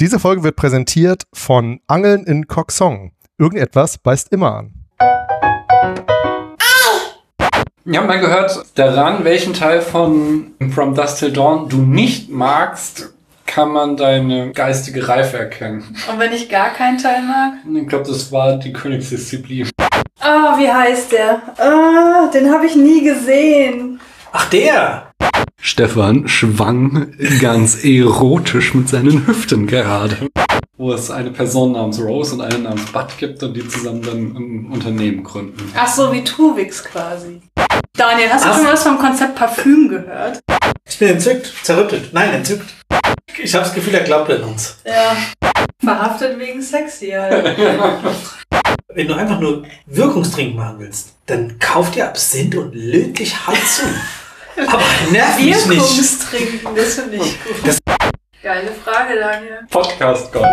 Diese Folge wird präsentiert von Angeln in Koksong. Irgendetwas beißt immer an. Ich habe mal gehört, daran, welchen Teil von From Dusk Till Dawn du nicht magst, kann man deine geistige Reife erkennen. Und wenn ich gar keinen Teil mag? Ich glaube, das war die Königsdisziplin. Ah, wie heißt der? Ah, den habe ich nie gesehen. Ach, der! Stefan schwang ganz erotisch mit seinen Hüften gerade. Wo es eine Person namens Rose und eine namens Bud gibt und die zusammen dann ein Unternehmen gründen. Ach so, wie Tuwix quasi. Daniel, hast du Was? schon was vom Konzept Parfüm gehört? Ich bin entzückt, zerrüttet. Nein, entzückt. Ich habe das Gefühl, er glaubt an uns. Ja. Verhaftet wegen Sexy halt. Wenn du einfach nur Wirkungstrink machen willst, dann kauf dir Absinth und löt dich hart zu. Aber nerv mich nicht. Wirkungstrinken, das finde ich gut. Geile Frage, Daniel. Podcast Gold.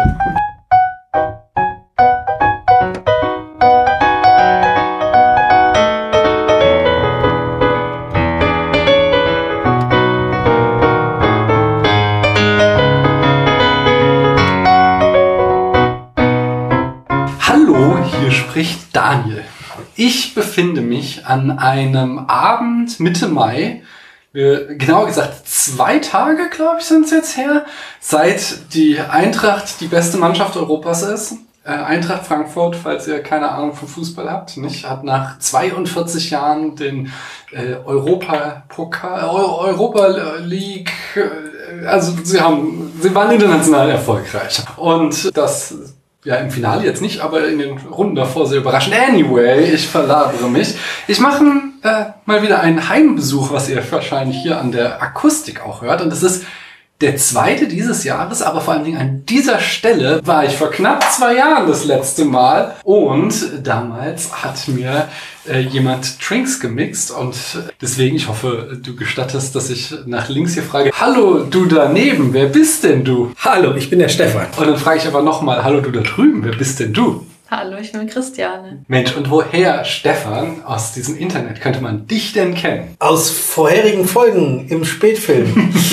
Hallo, hier spricht Daniel. Ich befinde mich an einem Abend Mitte Mai, äh, genauer gesagt zwei Tage, glaube ich, sind es jetzt her, seit die Eintracht die beste Mannschaft Europas ist. Äh, Eintracht Frankfurt, falls ihr keine Ahnung vom Fußball habt, nicht, hat nach 42 Jahren den äh, Europa Pokal, Eu- Europa League, äh, also sie haben, sie waren international erfolgreich und das ja, im Finale jetzt nicht, aber in den Runden davor sehr überraschend. Anyway, ich verlabere mich. Ich mache äh, mal wieder einen Heimbesuch, was ihr wahrscheinlich hier an der Akustik auch hört. Und das ist der zweite dieses Jahres, aber vor allen Dingen an dieser Stelle war ich vor knapp zwei Jahren das letzte Mal. Und damals hat mir äh, jemand Drinks gemixt. Und deswegen, ich hoffe, du gestattest, dass ich nach links hier frage, Hallo, du daneben, wer bist denn du? Hallo, ich bin der Stefan. Und dann frage ich aber nochmal, hallo du da drüben, wer bist denn du? Hallo, ich bin Christiane. Mensch, und woher, Stefan, aus diesem Internet könnte man dich denn kennen? Aus vorherigen Folgen im Spätfilm.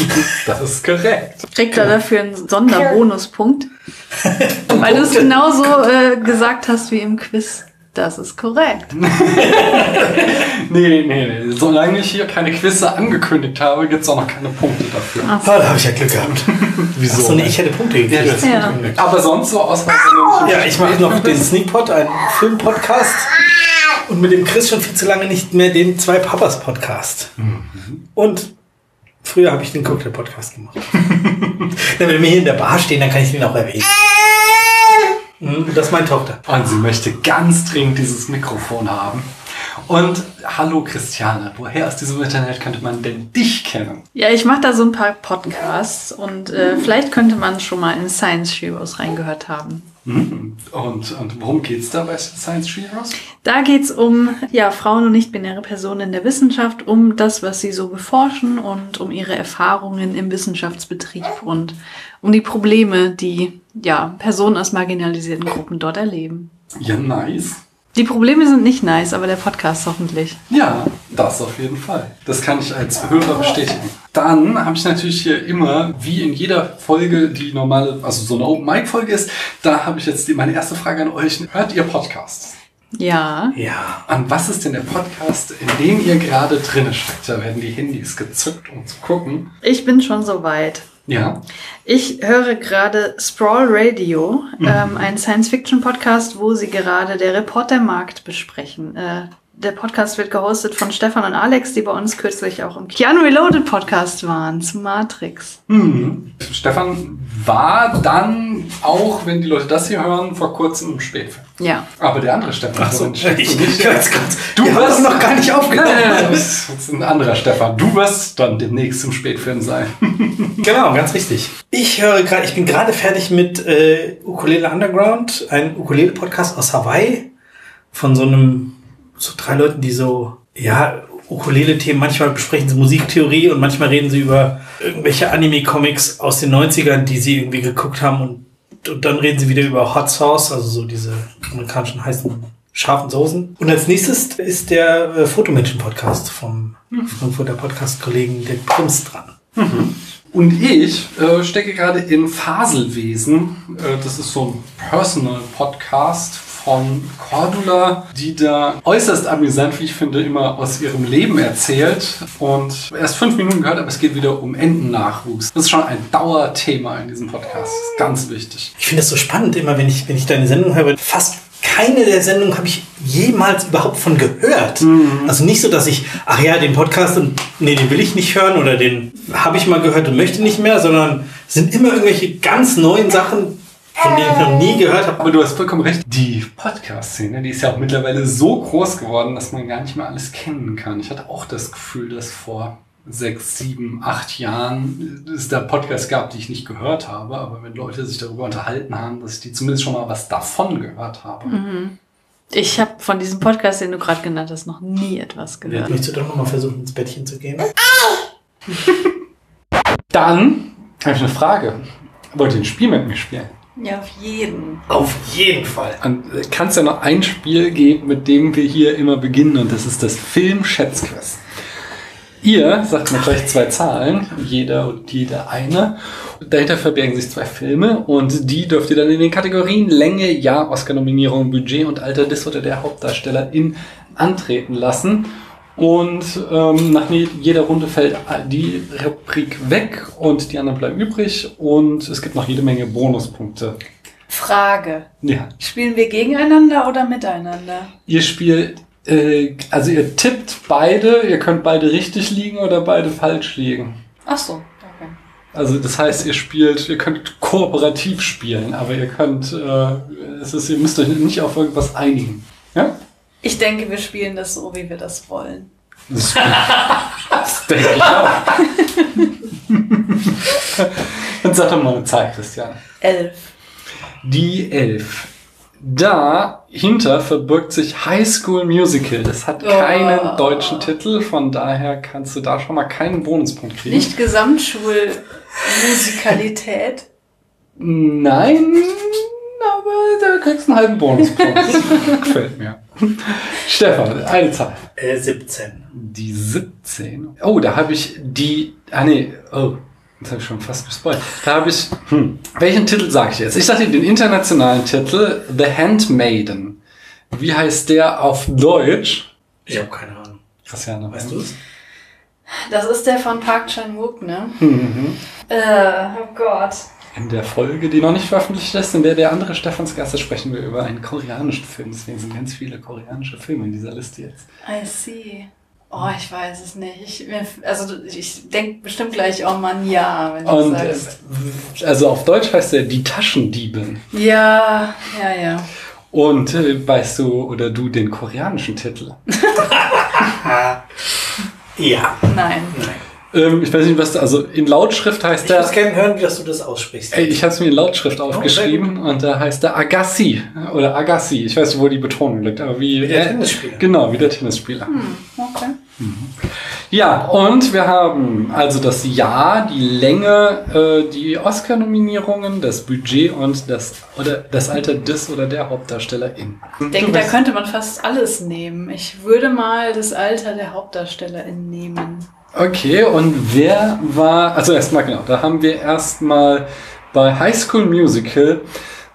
Das ist korrekt. Kriegt er dafür einen Sonderbonuspunkt? Weil du es genauso äh, gesagt hast wie im Quiz. Das ist korrekt. Nee, nee, nee. Solange ich hier keine Quizze angekündigt habe, gibt's auch noch keine Punkte dafür. Ah, da habe ich ja Glück gehabt. Wieso? Achso, nee, ich hätte Punkte gekriegt. Ja, Ja. Aber sonst so aus Ja, ich mache noch den Sneakpot, einen Filmpodcast. Und mit dem Chris schon viel zu lange nicht mehr den Zwei Papas Podcast. Und früher habe ich den Cocktail Podcast gemacht. Wenn wir hier in der Bar stehen, dann kann ich den auch erwähnen. Mhm, Das ist meine Tochter. Und sie möchte ganz dringend dieses Mikrofon haben. Und hallo Christiane, woher aus diesem Internet könnte man denn dich kennen? Ja, ich mache da so ein paar Podcasts und äh, vielleicht könnte man schon mal in Science Heroes reingehört haben. Und, und worum geht's da bei Science Heroes? Da geht's um ja, Frauen und nicht-binäre Personen in der Wissenschaft, um das, was sie so beforschen und um ihre Erfahrungen im Wissenschaftsbetrieb und um die Probleme, die ja, Personen aus marginalisierten Gruppen dort erleben. Ja, nice. Die Probleme sind nicht nice, aber der Podcast hoffentlich. Ja, das auf jeden Fall. Das kann ich als Hörer bestätigen. Dann habe ich natürlich hier immer, wie in jeder Folge, die normale, also so eine Open Mic Folge ist, da habe ich jetzt die, meine erste Frage an euch. Hört ihr Podcasts? Ja. Ja. An was ist denn der Podcast, in dem ihr gerade drinne steckt? Da werden die Handys gezückt, um zu gucken. Ich bin schon soweit. Ja. Ich höre gerade Sprawl Radio, ähm, ein Science-Fiction-Podcast, wo sie gerade der Reportermarkt besprechen. Äh, der Podcast wird gehostet von Stefan und Alex, die bei uns kürzlich auch im Keanu Reloaded Podcast waren, zu Matrix. Mhm. Stefan war dann auch, wenn die Leute das hier hören, vor kurzem im Spätfilm. Ja. Aber der andere Stefan. Achso, den steckst ich du nicht. ganz kurz. Du haben wirst- noch gar nicht Nein, aufgenommen. nein, nein, das ist ein anderer Stefan. Du wirst dann demnächst im Spätfilm sein. Genau, ganz richtig. Ich höre gerade, ich bin gerade fertig mit äh, Ukulele Underground, ein Ukulele-Podcast aus Hawaii von so einem, so drei Leuten, die so, ja, Ukulele-Themen, manchmal besprechen sie Musiktheorie und manchmal reden sie über irgendwelche Anime-Comics aus den 90ern, die sie irgendwie geguckt haben und, und dann reden sie wieder über Hot Sauce, also so diese amerikanischen heißen scharfen Soßen. Und als nächstes ist der äh, Fotomenschen-Podcast vom Frankfurter Podcast-Kollegen Dirk Prims dran. Und ich äh, stecke gerade in Faselwesen. Äh, das ist so ein Personal-Podcast von Cordula, die da äußerst amüsant, wie ich finde, immer aus ihrem Leben erzählt. Und erst fünf Minuten gehört, aber es geht wieder um Entennachwuchs. Das ist schon ein Dauerthema in diesem Podcast. Das ist ganz wichtig. Ich finde es so spannend, immer wenn ich, wenn ich deine Sendung höre. Fast keine der Sendungen habe ich jemals überhaupt von gehört. Also nicht so, dass ich, ach ja, den Podcast und nee, den will ich nicht hören oder den habe ich mal gehört und möchte nicht mehr, sondern es sind immer irgendwelche ganz neuen Sachen, von denen ich noch nie gehört habe. Aber du hast vollkommen recht. Die Podcast-Szene, die ist ja auch mittlerweile so groß geworden, dass man gar nicht mehr alles kennen kann. Ich hatte auch das Gefühl, dass vor sechs, sieben, acht Jahren es da Podcasts gab, die ich nicht gehört habe. Aber wenn Leute sich darüber unterhalten haben, dass ich die zumindest schon mal was davon gehört habe. Ich habe von diesem Podcast, den du gerade genannt hast, noch nie etwas gehört. Möchtest du doch nochmal versuchen, ins Bettchen zu gehen? Dann habe ich eine Frage. Wollt ihr ein Spiel mit mir spielen? Ja, auf jeden. Auf jeden Fall. Und kann es ja noch ein Spiel geben, mit dem wir hier immer beginnen, und das ist das Film-Schätzquiz. Ihr sagt mir gleich zwei Zahlen, jeder und jede eine. Dahinter verbergen sich zwei Filme und die dürft ihr dann in den Kategorien Länge, Jahr, Oscar-Nominierung, Budget und Alter des oder der Hauptdarstellerin antreten lassen. Und ähm, nach je- jeder Runde fällt die Rubrik weg und die anderen bleiben übrig und es gibt noch jede Menge Bonuspunkte. Frage. Ja, Spielen wir gegeneinander oder miteinander? Ihr spielt, äh, also ihr tippt beide, ihr könnt beide richtig liegen oder beide falsch liegen. Ach so, okay. Also das heißt, ihr spielt, ihr könnt kooperativ spielen, aber ihr könnt, äh, es ist, ihr müsst euch nicht auf irgendwas einigen. Ja? Ich denke, wir spielen das so, wie wir das wollen. Das, das denke ich auch. Dann sag doch mal eine Zahl, Christian. Elf. Die Elf. Dahinter verbirgt sich High School Musical. Das hat keinen Oh. deutschen Titel, von daher kannst du da schon mal keinen Bonuspunkt kriegen. Nicht Gesamtschulmusikalität. Nein, aber da kriegst du einen halben Bonuspunkt. Das gefällt mir. Stefan, eine Zahl. Äh, 17. Die 17. Oh, da habe ich die. Ah nee, oh. Das habe ich schon fast gespoilt. Da habe ich. Hm, welchen Titel sage ich jetzt? Ich sage dir den internationalen Titel The Handmaiden. Wie heißt der auf Deutsch? Ich habe keine Ahnung. Christiane. Weißt du es? Das ist der von Park Chan-wook, ne? Mhm. Äh, oh Gott. In der Folge, die noch nicht veröffentlicht ist, in der der andere Stefans Gast ist, sprechen wir über einen koreanischen Film. Deswegen sind ganz viele koreanische Filme in dieser Liste jetzt. I see. Oh, ich weiß es nicht. Ich, also ich denke bestimmt gleich, oh Mann, ja, wenn du Und äh, sagst. also auf Deutsch heißt er Die Taschendiebin. Ja, ja, ja. Und äh, weißt du oder du den koreanischen Titel? Ja. Nein. Nein. Ähm, ich weiß nicht, was da, also in Lautschrift heißt Ich muss der. gerne hören, wie das du das aussprichst. Ey, ich habe es mir in Lautschrift sehr aufgeschrieben und da heißt der Agassi oder Agassi. Ich weiß nicht, wo die Betonung liegt, aber wie. Wie der äh, Tennisspieler. Genau, wie der Tennisspieler. Okay. Ja, und wir haben also das Jahr, die Länge, äh, die Oscar-Nominierungen, das Budget und das oder das Alter des oder der Hauptdarstellerin. Ich denke, da könnte man fast alles nehmen. Ich würde mal das Alter der Hauptdarstellerin nehmen. Okay, und wer war, also erstmal genau, da haben wir erstmal bei High School Musical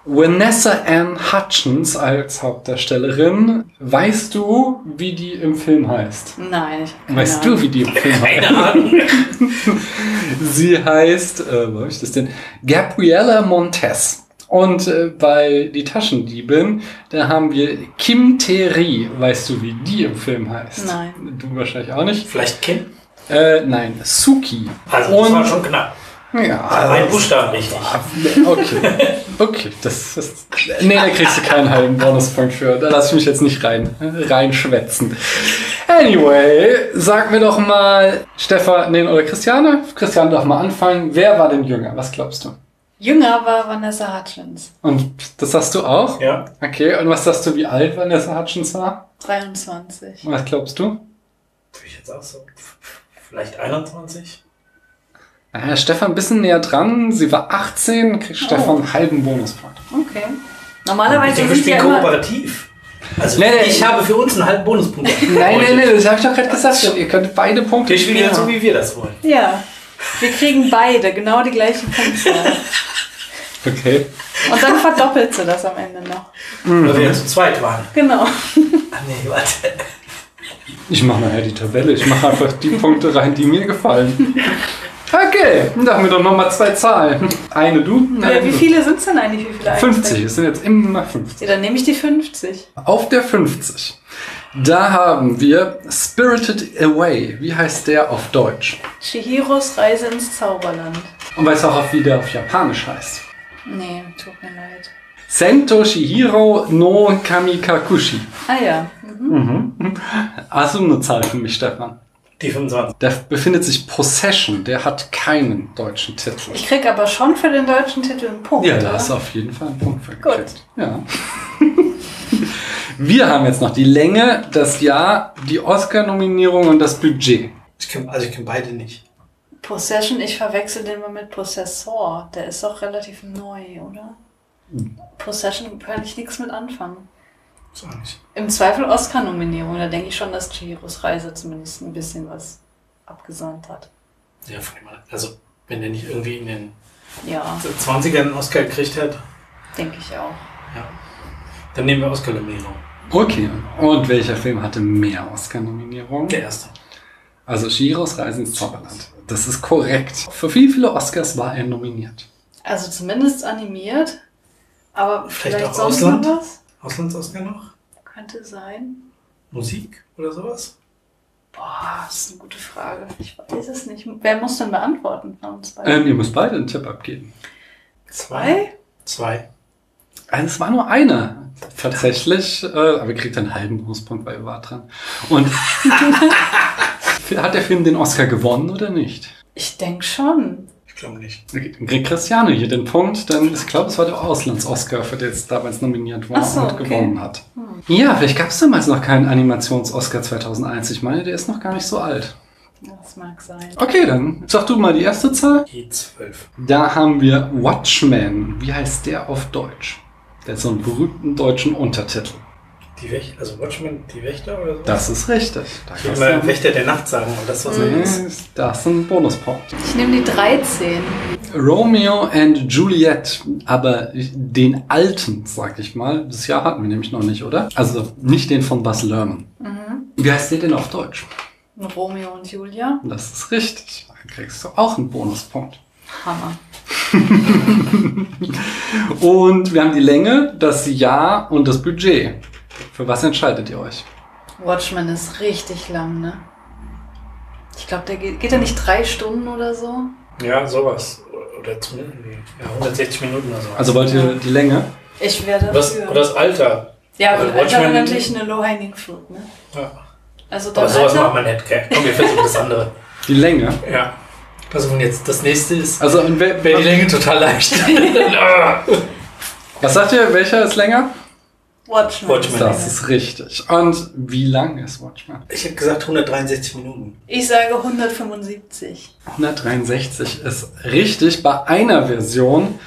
Vanessa Ann Hutchins als Hauptdarstellerin. Weißt du, wie die im Film heißt? Nein, ich keine Weißt Ahnung. du, wie die im Film heißt? Keine Ahnung. Sie heißt, äh, wo habe ich das denn? Gabriella Montez. Und äh, bei Die Taschendiebin, da haben wir Kim Terry. Weißt du, wie die im Film heißt? Nein. Du wahrscheinlich auch nicht. Vielleicht Kim? Äh, nein, Suki. Also, das Und- war schon knapp. Ja, Ein Buchstaben richtig. Okay. Okay, das ist. Nee, da kriegst du keinen halben Bonuspunkt für. Da lasse ich mich jetzt nicht rein, reinschwätzen. Anyway, sag mir doch mal, Stefan, nee, oder Christiane? Christiane darf mal anfangen. Wer war denn jünger? Was glaubst du? Jünger war Vanessa Hutchins. Und das sagst du auch? Ja. Okay, und was sagst du, wie alt Vanessa Hutchins war? 23. Was glaubst du? Würde ich jetzt auch so. Vielleicht 21? Ah, Stefan ein bisschen näher dran. Sie war 18, kriegt Stefan einen halben Bonuspunkt. Okay. Normalerweise wir sind spielen ja kooperativ. Also, Nee, nee, ich habe für uns einen halben Bonuspunkt. Nein, nein, nein, das habe ich doch gerade gesagt. Ihr könnt beide Punkte Wir spielen jetzt so, wie wir das wollen. Ja. Wir kriegen beide genau die gleichen Punktzahl. Okay. Und dann verdoppelt sie das am Ende noch. Weil wir ja zu zweit waren. Genau. Ah, nee, warte. Ich mache nachher die Tabelle. Ich mache einfach die Punkte rein, die mir gefallen. Okay, da haben wir doch nochmal zwei Zahlen. Eine du, eine wie viele sind es denn eigentlich? Wie viele 50, es sind jetzt immer 50. Ja, dann nehme ich die 50. Auf der 50. Da haben wir Spirited Away. Wie heißt der auf Deutsch? Chihiros Reise ins Zauberland. Und weißt du auch, wie der auf Japanisch heißt? Nee, tut mir leid. Sento Shihiro no Kamikakushi. Ah ja. Mhm. Hast du eine Zahl für mich, Stefan? Die 25. Da befindet sich Possession. Der hat keinen deutschen Titel. Ich krieg aber schon für den deutschen Titel einen Punkt. Ja, da du auf jeden Fall einen Punkt für Gut. Ja. Wir haben jetzt noch die Länge, das Jahr, die Oscar-Nominierung und das Budget. Ich kenn, also ich kenne beide nicht. Possession, ich verwechsel den mal mit Possessor. Der ist doch relativ neu, oder? Possession kann ich nichts mit anfangen. So nicht. Im Zweifel Oscar-Nominierung. Da denke ich schon, dass Chihiros Reise zumindest ein bisschen was abgesandt hat. Ja, von dem an. Also, wenn der nicht irgendwie in den Ja, 20ern einen Oscar gekriegt hat, denke ich auch. ja. Dann nehmen wir Oscar-Nominierung. Okay, und welcher Film hatte mehr Oscar-Nominierungen? Der erste. Also Shiros Reise ins Zauberland. Das ist korrekt. Für wie viele Oscars war er nominiert? Also zumindest animiert. Aber Vielleicht vielleicht, auch sonst Ausland? noch was? Auslands-Oscar noch? Könnte sein. Musik oder sowas? Boah, das ist eine gute Frage. Ich weiß es nicht. Wer muss denn beantworten von uns beiden? Ähm, ihr müsst beide einen Tipp abgeben. Zwei? Zwei. Also es war nur einer. Tatsächlich, äh, aber ihr kriegt einen halben Bonuspunkt, weil ihr wart dran. Und hat der Film den Oscar gewonnen oder nicht? Ich denke schon. Glaube nicht. Okay, dann kriegt Cristiano hier den Punkt, denn ich glaube, es war der Auslands-Oscar, für den es damals nominiert war so, und okay. gewonnen hat. Ja, vielleicht gab es damals noch keinen Animations-Oscar 2001. Ich meine, der ist noch gar nicht so alt. Das mag sein. Okay, dann sag du mal die erste Zahl. Die 12. Da haben wir Watchmen. Wie heißt der auf Deutsch? Der hat so einen berühmten deutschen Untertitel. Die Wächter, also Watchmen, die Wächter oder so? Das ist richtig. Da Ich will mal Wächter der Nacht sagen, aber das was Nee, ist. Das ist ein Bonuspunkt. Ich nehme die 13. Romeo and Juliet, aber den alten, sag ich mal. Das Jahr hatten wir nämlich noch nicht, oder? Also nicht den von Bas Lerman. Wie heißt der denn auf Deutsch? Romeo und Julia. Das ist richtig. Da kriegst du auch einen Bonuspunkt. Hammer. Und wir haben die Länge, das Jahr und das Budget. Für was entscheidet ihr euch? Watchmen ist richtig lang, ne? Ich glaube, der geht, geht er nicht drei Stunden oder so? Ja, sowas. Oder zumindest ja, 160 Minuten oder so. Also wollt ihr die Länge? Ich werde das, oder das Alter. ja, also und Alter Watchmen- natürlich eine Low-Hanging Fruit, ne? Ja. Also Aber sowas macht Alter. man nicht, gell? Komm, wir versuchen das andere. Die Länge. Ja. Also wenn jetzt das nächste ist, Also wäre die Länge total leicht. was sagt ihr? Welcher ist länger? Watchmen. Watchmen. Das ist richtig. Und wie lang ist Watchmen? ich hätte gesagt 163 Minuten. Ich sage 175. 163 ist richtig bei einer Version.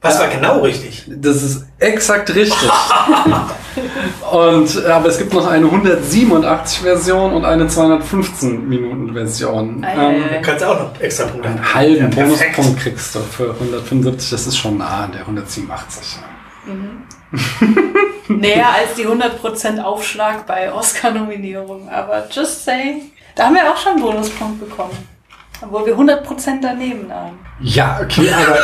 Was war genau richtig? Das ist exakt richtig. und aber es gibt noch eine 187 Version und eine 215 Minuten Version. Ähm. Du kannst auch noch extra Punkte einen halben Ja. Bonuspunkt kriegst du für 175. Das ist schon nah an der 187. Näher als die 100% Aufschlag bei Oscar-Nominierungen. Aber just saying. Da haben wir auch schon einen Bonuspunkt bekommen. Obwohl wir 100% daneben lagen. Ja, okay, aber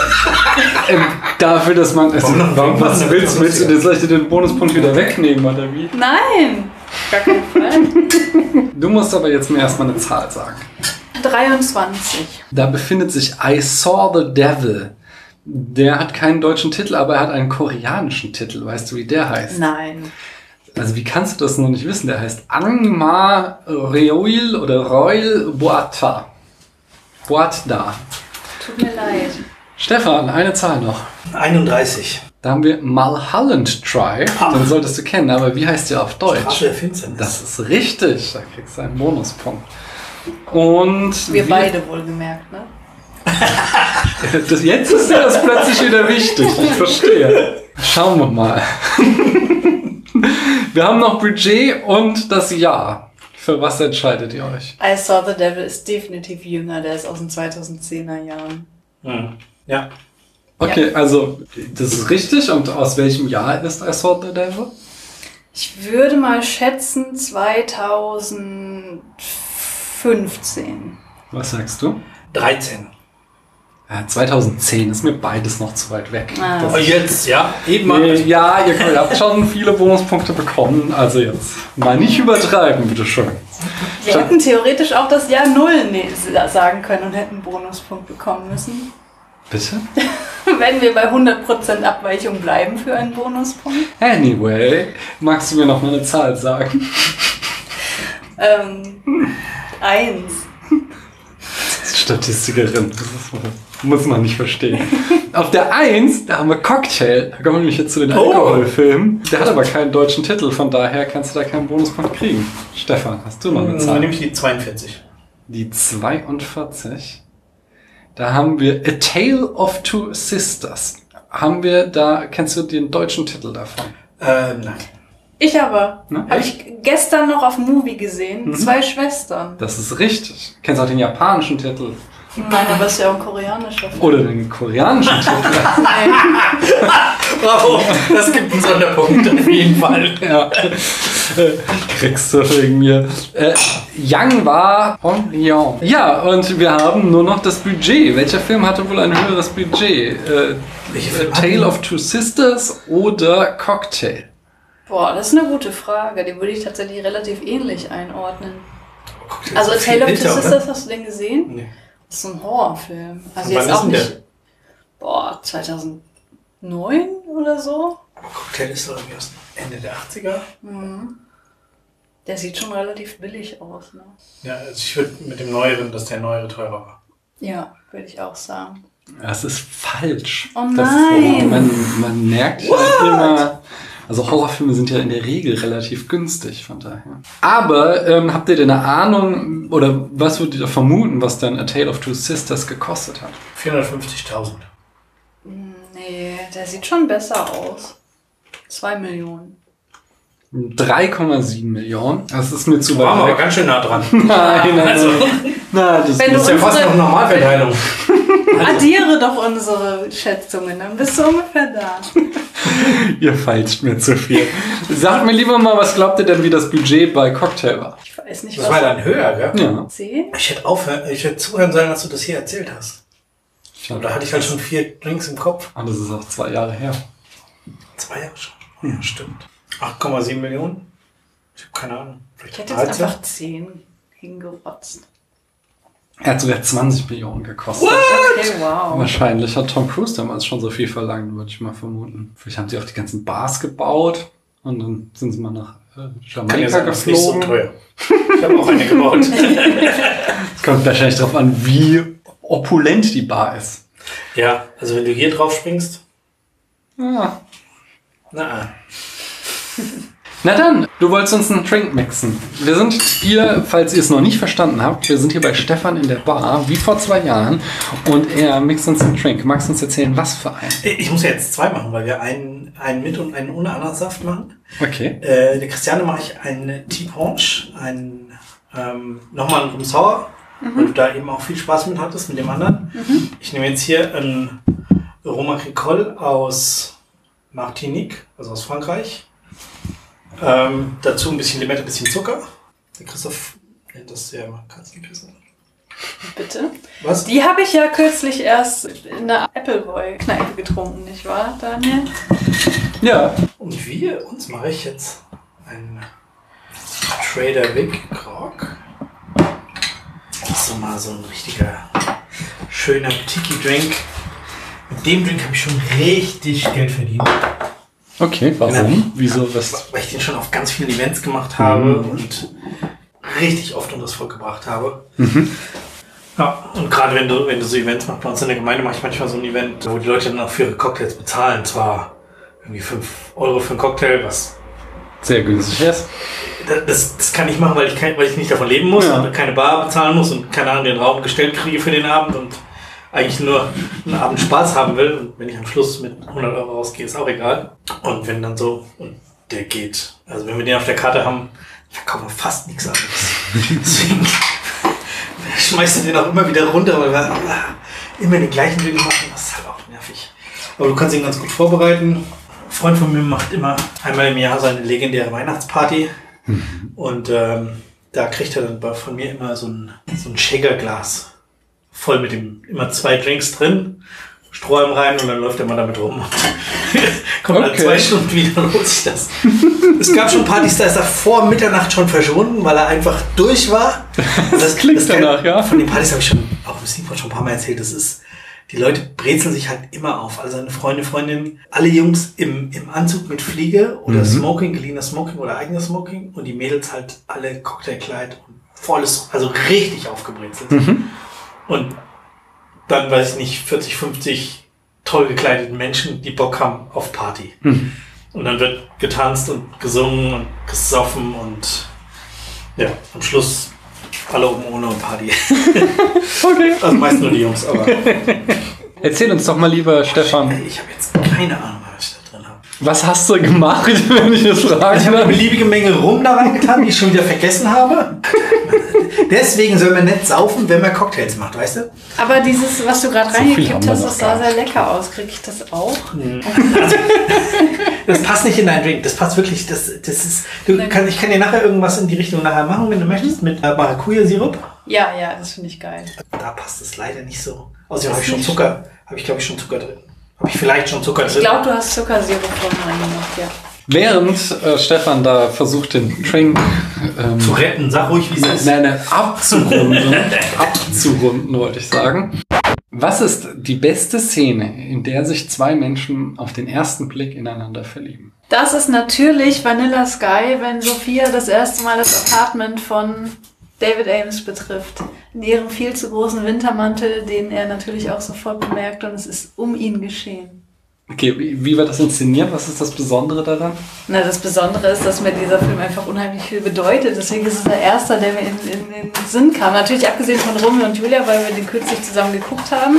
ähm, dafür, dass man. Also, Warum was willst, willst du? Soll ich dir den Bonuspunkt wieder wegnehmen, oder wie? Nein! Gar keinen Fall. Du musst aber jetzt mir erstmal eine Zahl sagen. 23. Da befindet sich I Saw the Devil. Der hat keinen deutschen Titel, aber er hat einen koreanischen Titel. Weißt du, wie der heißt? Nein. Also, wie kannst du das noch nicht wissen? Der heißt Angma Reoil oder Royal Boata. Boatda. Tut mir leid. Stefan, eine Zahl noch. 31. Da haben wir Mulholland Drive. Den solltest du kennen, aber wie heißt der auf Deutsch? Strafe der Finsternis. Das ist richtig. Da kriegst du einen Bonuspunkt. Und Wir beide wohlgemerkt, ne? Das, jetzt ist dir das plötzlich wieder wichtig. Ich verstehe. Schauen wir mal. Wir haben noch Budget und das Jahr Für was entscheidet ihr euch? I Saw the Devil ist definitiv jünger, der ist aus den 2010er Jahren. Hm. Ja. Okay, also das ist richtig. Und aus welchem Jahr ist I Saw the Devil? Ich würde mal schätzen 2015. Was sagst du? 13. Ja, 2010 ist mir beides noch zu weit weg. Ah. Aber jetzt, ja, eben mal. Nee, ja, ihr ihr habt schon viele Bonuspunkte bekommen. Also jetzt mal nicht übertreiben, bitteschön. Wir hätten theoretisch auch das Jahr Null ne sagen können und hätten einen Bonuspunkt bekommen müssen. Bitte? Wenn wir bei 100% Abweichung bleiben für einen Bonuspunkt. Anyway, magst du mir noch mal eine Zahl sagen? Ähm, eins. Statistikerin. Das ist, muss man nicht verstehen. Auf der 1, da haben wir Cocktail. Da kommen wir nämlich jetzt zu den Oh. Alkoholfilmen. Der hat aber keinen deutschen Titel, von daher kannst du da keinen Bonuspunkt kriegen. Stefan, hast du noch eine Dann Zahl? nehme ich die 42. Die 42. Da haben wir A Tale of Two Sisters. Haben wir da, kennst du den deutschen Titel davon? Äh, nein. Ich aber. Habe ich gestern noch auf Movie gesehen. Zwei Schwestern. Das ist richtig. Kennst auch den japanischen Titel. Nein, aber ist ja auch ein koreanischer Film. Oder den koreanischen Titel. Nein. Bravo, das gibt einen Sonderpunkt auf jeden Fall. ja. Äh, Kriegst du wegen mir. Äh, Yang war on Lyon. Ja, und wir haben nur noch das Budget. Welcher Film hatte wohl ein höheres Budget? Äh, Film hat Tale of Two Sisters oder Cocktail? Boah, das ist eine gute Frage. Die würde ich tatsächlich relativ ähnlich einordnen. Also A Tale of Two Sisters, hast du den gesehen? Nee. Das ist ein Horrorfilm. Also Wann jetzt ist auch denn nicht. der? Boah, 2009 oder so? Aber Cocktail ist doch irgendwie aus Ende der 80er. Mhm. Der sieht schon relativ billig aus, ne? Ja, also ich würde mit dem Neueren, dass der Neuere teurer war. Ja, würde ich auch sagen. Das ist falsch. Oh das, nein. man, man merkt ja immer. Also Horrorfilme sind ja in der Regel relativ günstig, von daher. Aber ähm, habt ihr denn eine Ahnung oder was würdet ihr vermuten, was dann A Tale of Two Sisters gekostet hat? 450.000. Nee, der sieht schon besser aus. Zwei Millionen. 3,7 Millionen. Das ist mir zu Waren wir aber weit weg. ganz schön nah dran. Nein, nein, Also, nein. Das ist ja fast noch Normalverteilung. Addiere doch unsere Schätzungen, dann bist du ungefähr da. ihr feilscht mir zu viel. Sagt mir lieber mal, was glaubt ihr denn, wie das Budget bei Cocktail war? Ich weiß nicht, Das war dann höher, gell? Ja. Zehn? Ich hätte aufhören, ich hätte zuhören sollen, dass du das hier erzählt hast. Aber da hatte ich halt schon vier Drinks im Kopf. Ah, das ist auch zwei Jahre her. Zwei Jahre schon. Ja, stimmt. 8,7 Millionen? Ich habe keine Ahnung. Ich Vielleicht hätte jetzt 13? einfach zehn hingerotzt. Er hat sogar 20 Millionen gekostet. Okay, wow. Wahrscheinlich hat Tom Cruise damals schon so viel verlangt, würde ich mal vermuten. Vielleicht haben sie auch die ganzen Bars gebaut und dann sind sie mal nach äh, Kann ja Jamaika sein, das ist nicht so geflogen. teuer. Ich habe auch eine gebaut. Es kommt wahrscheinlich darauf an, wie opulent die Bar ist. ja, also wenn du hier drauf springst, Ah. na, Na dann, du wolltest uns einen Drink mixen. Wir sind hier, falls ihr es noch nicht verstanden habt, wir sind hier bei Stefan in der Bar, wie vor zwei Jahren, und er mixt uns einen Drink. Magst du uns erzählen, was für einen? ich muss ja jetzt zwei machen, weil wir einen, einen mit und einen ohne Ananassaft machen. Okay. Äh, der Christiane mache ich einen Tea Punch, einen, ähm, nochmal einen Rum Sour, weil du da eben auch viel Spaß mit hattest, mit dem anderen. Ich nehme jetzt hier einen Roma Agricole aus Martinique, also aus Frankreich. Ähm, dazu ein bisschen Limette, ein bisschen Zucker. Der Christoph nennt das ja immer Katzenküsse. Bitte. Was? Die habe ich ja kürzlich erst in der Appleboy-Kneipe getrunken, nicht wahr, Daniel? Ja. Und wir, uns mache ich jetzt einen Trader Vic Grog. Das ist so mal so ein richtiger schöner Tiki-Drink. Mit dem Drink habe ich schon richtig Geld verdient. Okay, warum? Wieso? Was? Weil ich den schon auf ganz vielen Events gemacht habe und richtig oft unters Volk gebracht habe. Ja, und gerade wenn du, wenn du so Events machst, bei uns in der Gemeinde mache ich manchmal so ein Event, wo die Leute dann auch für ihre Cocktails bezahlen. Zwar irgendwie 5 Euro für einen Cocktail, was Sehr günstig ist. das, das kann ich machen, weil ich, kein, weil ich nicht davon leben muss Ja. und keine Bar bezahlen muss und keine Ahnung den Raum gestellt kriege für den Abend und eigentlich nur einen Abend Spaß haben will. Und wenn ich am Schluss mit 100 Euro rausgehe, ist auch egal. Und wenn dann so, und der geht, also wenn wir den auf der Karte haben, verkaufen wir fast nichts anderes. Deswegen schmeißt du den auch immer wieder runter, weil wir immer den gleichen Drink machen. Das ist halt auch nervig. Aber du kannst ihn ganz gut vorbereiten. Ein Freund von mir macht immer einmal im Jahr seine legendäre Weihnachtsparty. Und ähm, da kriegt er dann von mir immer so ein, so ein Shakerglas. Voll mit dem, immer zwei Drinks drin. Strohhalm rein und dann läuft er mal damit rum. Kommt nach Okay. zwei Stunden wieder und holt sich das. Es gab schon Partys, da ist er vor Mitternacht schon verschwunden, weil er einfach durch war. Das, klingt kann- danach, ja. Von den Partys habe ich schon, auch im Simon schon ein paar Mal erzählt, das ist, die Leute brezeln sich halt immer auf. Also seine Freunde, Freundinnen, alle Jungs im, im Anzug mit Fliege oder Mhm. Smoking, geliehener Smoking oder eigener Smoking und die Mädels halt alle Cocktailkleid und volles, also richtig aufgebrezelt. Mhm. Und dann, weiß ich nicht, 40, 50 toll gekleideten Menschen, die Bock haben auf Party. Mhm. Und dann wird getanzt und gesungen und gesoffen und ja, am Schluss alle oben ohne und Party. Okay. Also meist nur die Jungs, aber Erzähl uns doch mal lieber, Stefan, ich habe jetzt keine Ahnung, was hast du gemacht, wenn ich das frage? Ich habe eine beliebige Menge Rum da reingetan, die ich schon wieder vergessen habe. Deswegen soll man nicht saufen, wenn man Cocktails macht, weißt du? Aber dieses, was du gerade So reingekippt hast, das sah sehr lecker aus. Kriege ich das auch? Das passt nicht in deinen Drink. Das passt wirklich. Das, das ist. Du kann, ich kann dir nachher irgendwas in die Richtung nachher machen, wenn du möchtest, mit äh, Maracuja-Sirup. Ja, ja, das finde ich geil. Da passt es leider nicht so. Außerdem habe ich schon Zucker. Habe ich glaube ich schon Zucker drin. Habe ich vielleicht schon Zucker Ich glaube, du hast Zuckersirup vorhin reingemacht, ja. Während äh, Stefan da versucht, den Drink ähm, Zu retten. Sag ruhig, wie es ist. nein, nein, abzurunden, abzurunden wollte ich sagen. Was ist die beste Szene, in der sich zwei Menschen auf den ersten Blick ineinander verlieben? Das ist natürlich Vanilla Sky, wenn Sophia das erste Mal das Apartment von David Ames betrifft. In ihrem viel zu großen Wintermantel, den er natürlich auch sofort bemerkt und es ist um ihn geschehen. Okay, wie, war das inszeniert? Was ist das Besondere daran? Na, das Besondere ist, dass mir dieser Film einfach unheimlich viel bedeutet. Deswegen ist es der erste, der mir in, in, in den Sinn kam. Natürlich abgesehen von Romeo und Julia, weil wir den kürzlich zusammen geguckt haben.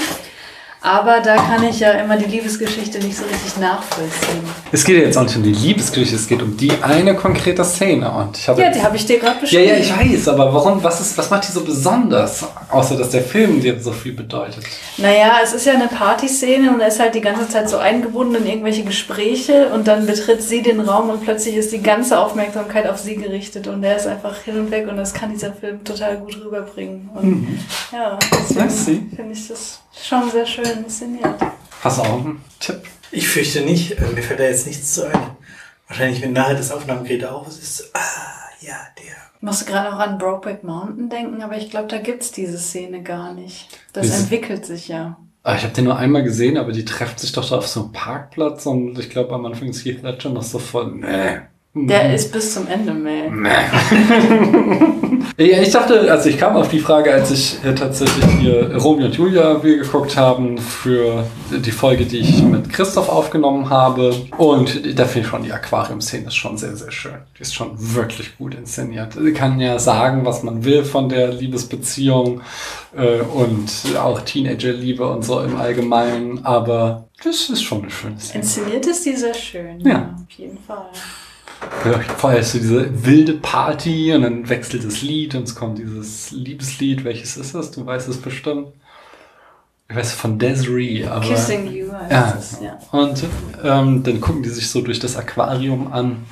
Aber da kann ich ja immer die Liebesgeschichte nicht so richtig nachvollziehen. Es geht ja jetzt auch nicht um die Liebesgeschichte, es geht um die eine konkrete Szene. Und ich habe Ja, die habe ich dir gerade ja, beschrieben. ja, ich weiß, aber warum, was, ist, was macht die so besonders? Außer, dass der Film dir so viel bedeutet. Naja, es ist ja eine Partyszene und er ist halt die ganze Zeit so eingebunden in irgendwelche Gespräche und dann betritt sie den Raum und plötzlich ist die ganze Aufmerksamkeit auf sie gerichtet und er ist einfach hin und weg und das kann dieser Film total gut rüberbringen. Und ja, Merci. deswegen finde ich das schon sehr schön inszeniert. Hast du auch einen Tipp? Ich fürchte nicht. Äh, Mir fällt da jetzt nichts zu ein. Wahrscheinlich, wenn nachher das Aufnahmegerät auch ist. Ah, ja, der. Ich musste gerade auch an Brokeback Mountain denken, aber ich glaube, da gibt's diese Szene gar nicht. Das Diese- entwickelt sich ja. Ah, Ich habe den nur einmal gesehen, aber die treffen sich doch da auf so einem Parkplatz und ich glaube, am Anfang ist Heath Ledger noch so von, nee. Der ist bis zum Ende, Mel. Ja, ich dachte, also ich kam auf die Frage, als ich äh, tatsächlich hier Romeo und Julia wir geguckt haben für die Folge, die ich mit Christoph aufgenommen habe. Und da finde ich schon, die Aquarium-Szene ist schon sehr, sehr schön. Die ist schon wirklich gut inszeniert. Sie kann ja sagen, was man will von der Liebesbeziehung äh, und auch Teenager-Liebe und so im Allgemeinen, aber das ist schon eine schöne Szene. Inszeniert ist die sehr schön. Ja. Auf jeden Fall. Ja, vorher ist so diese wilde Party und dann wechselt das Lied und es kommt dieses Liebeslied. Welches ist das? Du weißt es bestimmt. Ich weiß von Desiree, aber. Kissing You heißt Ja. es, ja. Und ähm, dann gucken die sich so durch das Aquarium an.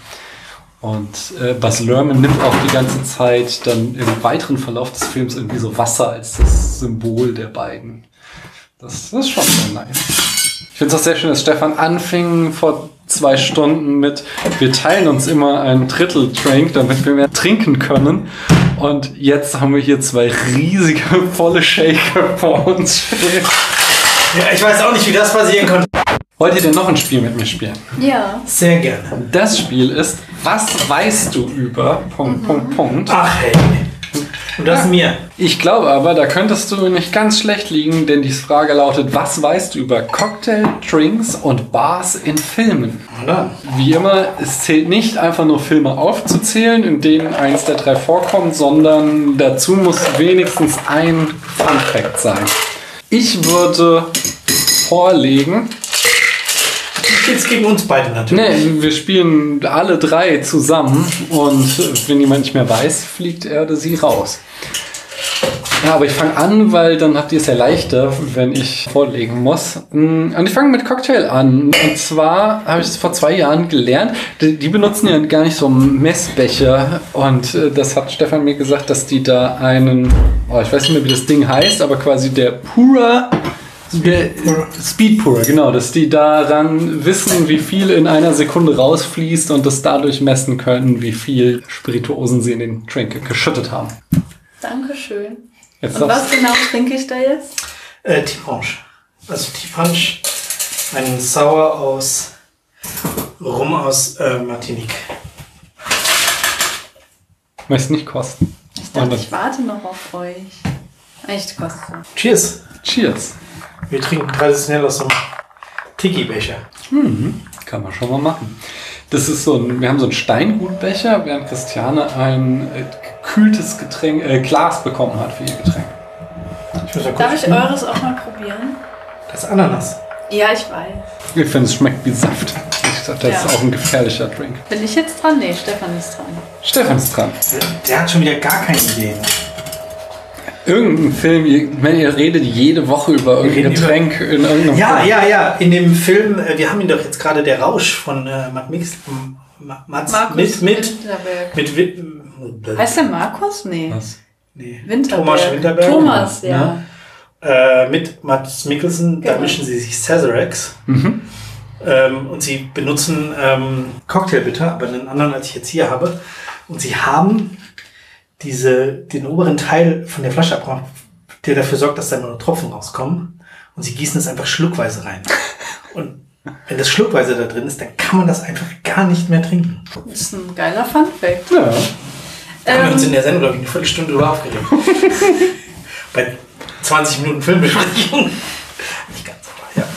Und äh, Bas Lerman nimmt auch die ganze Zeit dann im weiteren Verlauf des Films irgendwie so Wasser als das Symbol der beiden. Das, das ist schon sehr nice. Ich finde es auch sehr schön, dass Stefan anfing vor zwei Stunden mit, wir teilen uns immer ein Drittel Drink, damit wir mehr trinken können. Und jetzt haben wir hier zwei riesige, volle Shaker vor uns stehen. Ja, ich weiß auch nicht, wie das passieren konnte. Wollt ihr denn noch ein Spiel mit mir spielen? Ja. Sehr gerne. Das Spiel ist, was weißt du über Punkt, Punkt, Punkt. Ach, hey. Und das mir. Ich glaube aber, da könntest du nicht ganz schlecht liegen, denn die Frage lautet, was weißt du über Cocktail, Drinks und Bars in Filmen? Dann? Wie immer, es zählt nicht einfach nur Filme aufzuzählen, in denen eins der drei vorkommt, sondern dazu muss wenigstens ein Fun Fact sein. Ich würde vorlegen spielst gegen uns beide natürlich. Nee, wir spielen alle drei zusammen und wenn jemand nicht mehr weiß, fliegt er oder sie raus. Ja, aber ich fange an, weil dann habt ihr es ja leichter, wenn ich vorlegen muss. Mm, Und ich fange mit Cocktail an. Und zwar habe ich es vor zwei Jahren gelernt. Die, benutzen ja gar nicht so Messbecher. Und äh, das hat Stefan mir gesagt, dass die da einen, oh, ich weiß nicht mehr, wie das Ding heißt, aber quasi der Pura der Speed Pura, genau, dass die daran wissen, wie viel in einer Sekunde rausfließt und das dadurch messen können, wie viel Spirituosen sie in den Drink geschüttet haben. Dankeschön. Jetzt Und was genau trinke ich da jetzt? Äh, Tiefpunsch. Also Tiefpunsch, ein Sauer aus Rum aus äh, Martinique. du, möchtest nicht kosten. Ich dachte, ich warte noch auf euch. Echt kostet. Cheers. Cheers. Wir trinken traditionell aus so einem Tiki-Becher. Kann man schon mal machen. Das ist so ein, wir haben so einen Steingutbecher, während Christiane ein äh, gekühltes Getränk, äh, Glas bekommen hat für ihr Getränk. Ich muss Darf ich eures auch mal probieren? Das ist Ananas. Ja, ich weiß. Ich finde, es schmeckt wie Saft. Ich sag, das Ja. ist auch ein gefährlicher Drink. Bin ich jetzt dran? Nee, Stefan ist dran. Stefan ist dran. Der hat schon wieder gar keine Ideen. Irgendein Film, ihr, meine, ihr redet jede Woche über irgendein reden über- Getränk in irgendeinem Ja, Film. ja, ja. In dem Film, äh, wir haben ihn doch jetzt gerade der Rausch von äh, Matt Mix, Mats Markus mit mit Winterberg. mit, Wi- Heißt der Markus? Nee. Was? nee. Winterberg. Thomas Winterberg. Thomas, ja. Äh, mit Mats Mikkelsen, da Genau. mischen sie sich Sazeracs. Mhm. Ähm, und sie benutzen ähm, Cocktailbitter, aber einen anderen, als ich jetzt hier habe. Und sie haben diese, den oberen Teil von der Flasche abgemacht, der dafür sorgt, dass da nur noch Tropfen rauskommen. Und sie gießen es einfach schluckweise rein. Und wenn das schluckweise da drin ist, dann kann man das einfach gar nicht mehr trinken. Das ist ein geiler Funfact. Ja. Da haben wir uns in der Sendung, glaube ich, eine Viertelstunde drüber aufgeregt. Bei 20 Minuten Filmbesprechung. Nicht ganz, aber ja.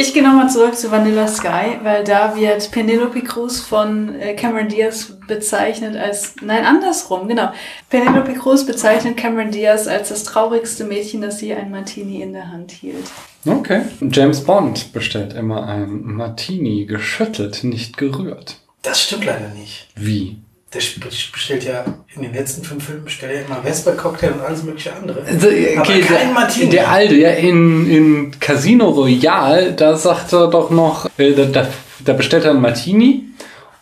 Ich gehe nochmal zurück zu Vanilla Sky, weil da wird Penelope Cruz von äh, Cameron Diaz bezeichnet als, nein, andersrum, genau. Penelope Cruz bezeichnet Cameron Diaz als das traurigste Mädchen, das je ein Martini in der Hand hielt. Okay. James Bond bestellt immer ein Martini, geschüttelt, nicht gerührt. Das stimmt leider nicht. Wie? Der bestellt ja in den letzten fünf Filmen bestellt er immer Vesper-Cocktail und alles mögliche andere. Also, okay, Aber kein der, Martini. der alte, ja, in, in Casino Royale, da sagt er doch noch, äh, da, da, da bestellt er einen Martini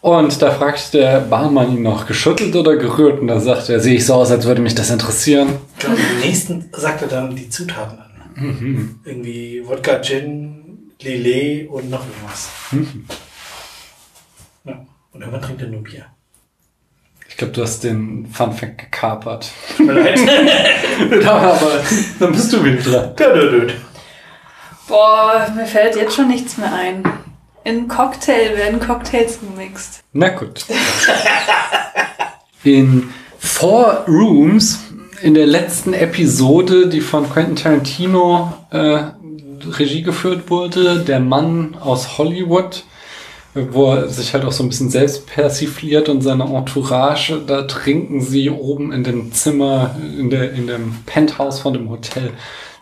und da fragt der Barmann ihn noch, geschüttelt oder gerührt? Und da sagt er, sehe ich so aus, als würde mich das interessieren. Und im nächsten sagt er dann die Zutaten an. Irgendwie Wodka, Gin, Lillet und noch irgendwas. Ja. Und irgendwann trinkt er nur Bier. Ich glaube, du hast den Fun Fact gekapert. Tut mir leid. aber dann bist du wieder dran. Dö, dö, dö. Boah, mir fällt jetzt schon nichts mehr ein. In Cocktail werden Cocktails gemixt. Na gut. In Four Rooms, in der letzten Episode, die von Quentin Tarantino äh, Regie geführt wurde, der Mann aus Hollywood, wo er sich halt auch so ein bisschen selbst persifliert und seine Entourage, da trinken sie oben in dem Zimmer, in, der, in dem Penthouse von dem Hotel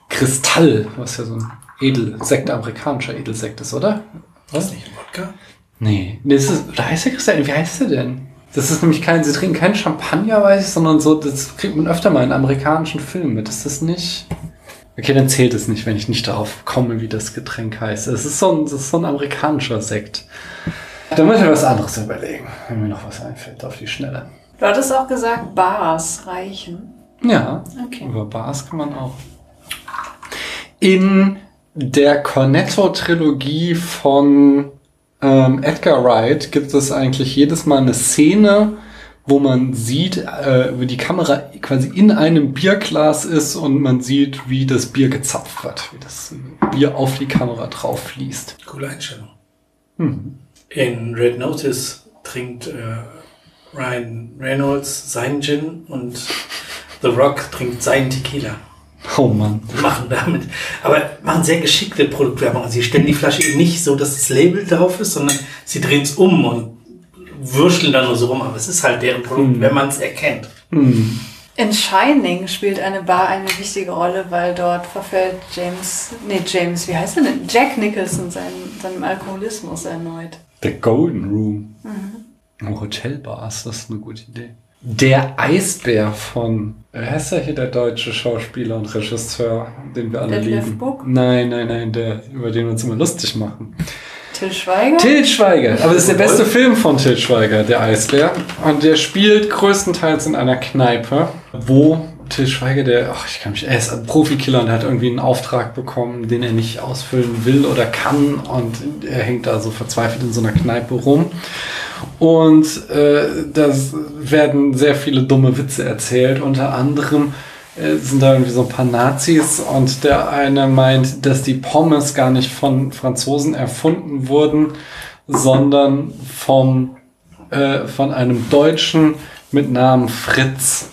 Kristall, was ja so ein Edelsekt, amerikanischer Edelsekt ist, oder? Was nicht Wodka? Nee, das ist, oder heißt der Christian? Wie heißt der denn? Das ist nämlich kein, sie trinken keinen Champagner, weiß ich, sondern so, das kriegt man öfter mal in amerikanischen Filmen mit. Ist das nicht? Okay, dann zählt es nicht, wenn ich nicht darauf komme, wie das Getränk heißt. Es ist so ein, ist so ein amerikanischer Sekt. Da muss ich mir was anderes überlegen, wenn mir noch was einfällt auf die Schnelle. Du hattest auch gesagt, Bars reichen. Ja, Okay. über Bars kann man auch. In der Cornetto-Trilogie von ähm, Edgar Wright gibt es eigentlich jedes Mal eine Szene, wo man sieht, äh, wie die Kamera quasi in einem Bierglas ist und man sieht, wie das Bier gezapft wird, wie das Bier auf die Kamera drauf fließt. Coole Einstellung. Hm. In Red Notice trinkt äh, Ryan Reynolds seinen Gin und The Rock trinkt seinen Tequila. Oh Mann. Machen damit, aber machen sehr geschickte Produktwerbung. Also sie stellen die Flasche eben nicht so, dass das Label drauf ist, sondern sie drehen es um und würsteln dann nur so rum. Aber es ist halt deren Produkt, Hm. wenn man es erkennt. Hm. In Shining spielt eine Bar eine wichtige Rolle, weil dort verfällt James, nee, James, wie heißt er denn? Jack Nicholson seinem, seinem Alkoholismus erneut. The Golden Room. Mhm. Hotelbars, das ist eine gute Idee. Der Eisbär von, wer heißt der hier, der deutsche Schauspieler und Regisseur, den wir alle Detlef lieben? Buck? Nein, nein, nein, der, über den wir uns immer lustig machen. Till Schweiger? Til Schweiger, aber das ist der beste Film von Til Schweiger, der Eisbär. Und der spielt größtenteils in einer Kneipe, wo Til Schweiger, der, ach, ich kann mich, er ist ein Profikiller und hat irgendwie einen Auftrag bekommen, den er nicht ausfüllen will oder kann. Und er hängt da so verzweifelt in so einer Kneipe rum. Und äh, da werden sehr viele dumme Witze erzählt. Unter anderem sind da irgendwie so ein paar Nazis und der eine meint, dass die Pommes gar nicht von Franzosen erfunden wurden, sondern vom, äh, von einem Deutschen mit Namen Fritz.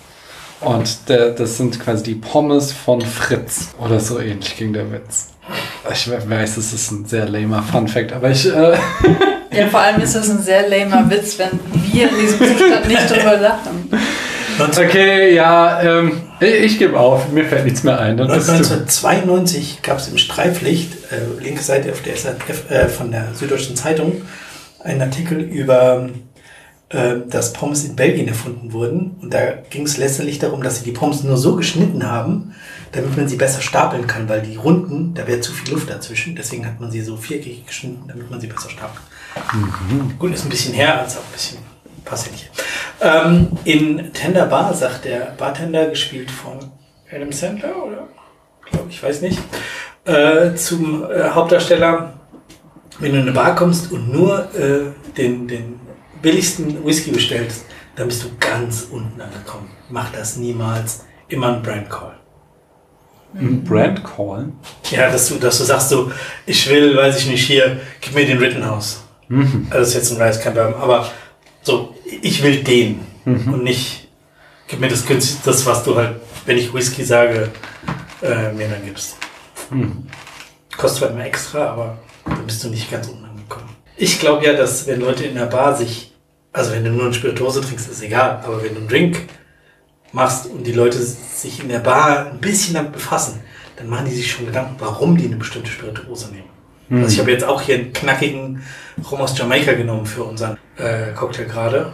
Und der, das sind quasi die Pommes von Fritz. Oder so ähnlich ging der Witz. Ich weiß, es ist ein sehr lamer Fun Fact, aber ich... Äh, Ja, vor allem ist das ein sehr lamer Witz, wenn wir in diesem Zustand nicht drüber lachen. Okay, ja, ähm, ich, ich gebe auf. Mir fällt nichts mehr ein. Dann bist du- 1992 gab es im Streiflicht, äh, linke Seite auf der SRF, äh, von der Süddeutschen Zeitung, einen Artikel über, äh, dass Pommes in Belgien erfunden wurden. Und da ging es letztendlich darum, dass sie die Pommes nur so geschnitten haben, damit man sie besser stapeln kann, weil die runden, da wäre zu viel Luft dazwischen. Deswegen hat man sie so viereckig geschnitten, damit man sie besser stapelt. Gut, ist ein bisschen her, also auch ein bisschen nicht. Ähm, in Tender Bar sagt der Bartender, gespielt von Adam Sandler, oder? Glaube ich, weiß nicht. Äh, zum äh, Hauptdarsteller, wenn du in eine Bar kommst und nur äh, den, den billigsten Whisky bestellst, dann bist du ganz unten angekommen. Mach das niemals. Immer ein Brand Call. Ein Brand Call. Ja, dass du, dass du sagst so, ich will, weiß ich nicht, hier, gib mir den Rittenhouse. Also das ist jetzt ein Rice Bourbon, aber so, ich will den und nicht, gib mir das das, was du halt, wenn ich Whisky sage, äh, mir dann gibst. Kostet zwar immer extra, aber dann bist du nicht ganz unten angekommen. Ich glaube ja, dass wenn Leute in der Bar sich, also wenn du nur eine Spirituose trinkst, ist egal, aber wenn du einen Drink machst und die Leute sich in der Bar ein bisschen damit befassen, dann machen die sich schon Gedanken, warum die eine bestimmte Spirituose nehmen. Also ich habe jetzt auch hier einen knackigen Rum aus Jamaika genommen für unseren äh, Cocktail gerade.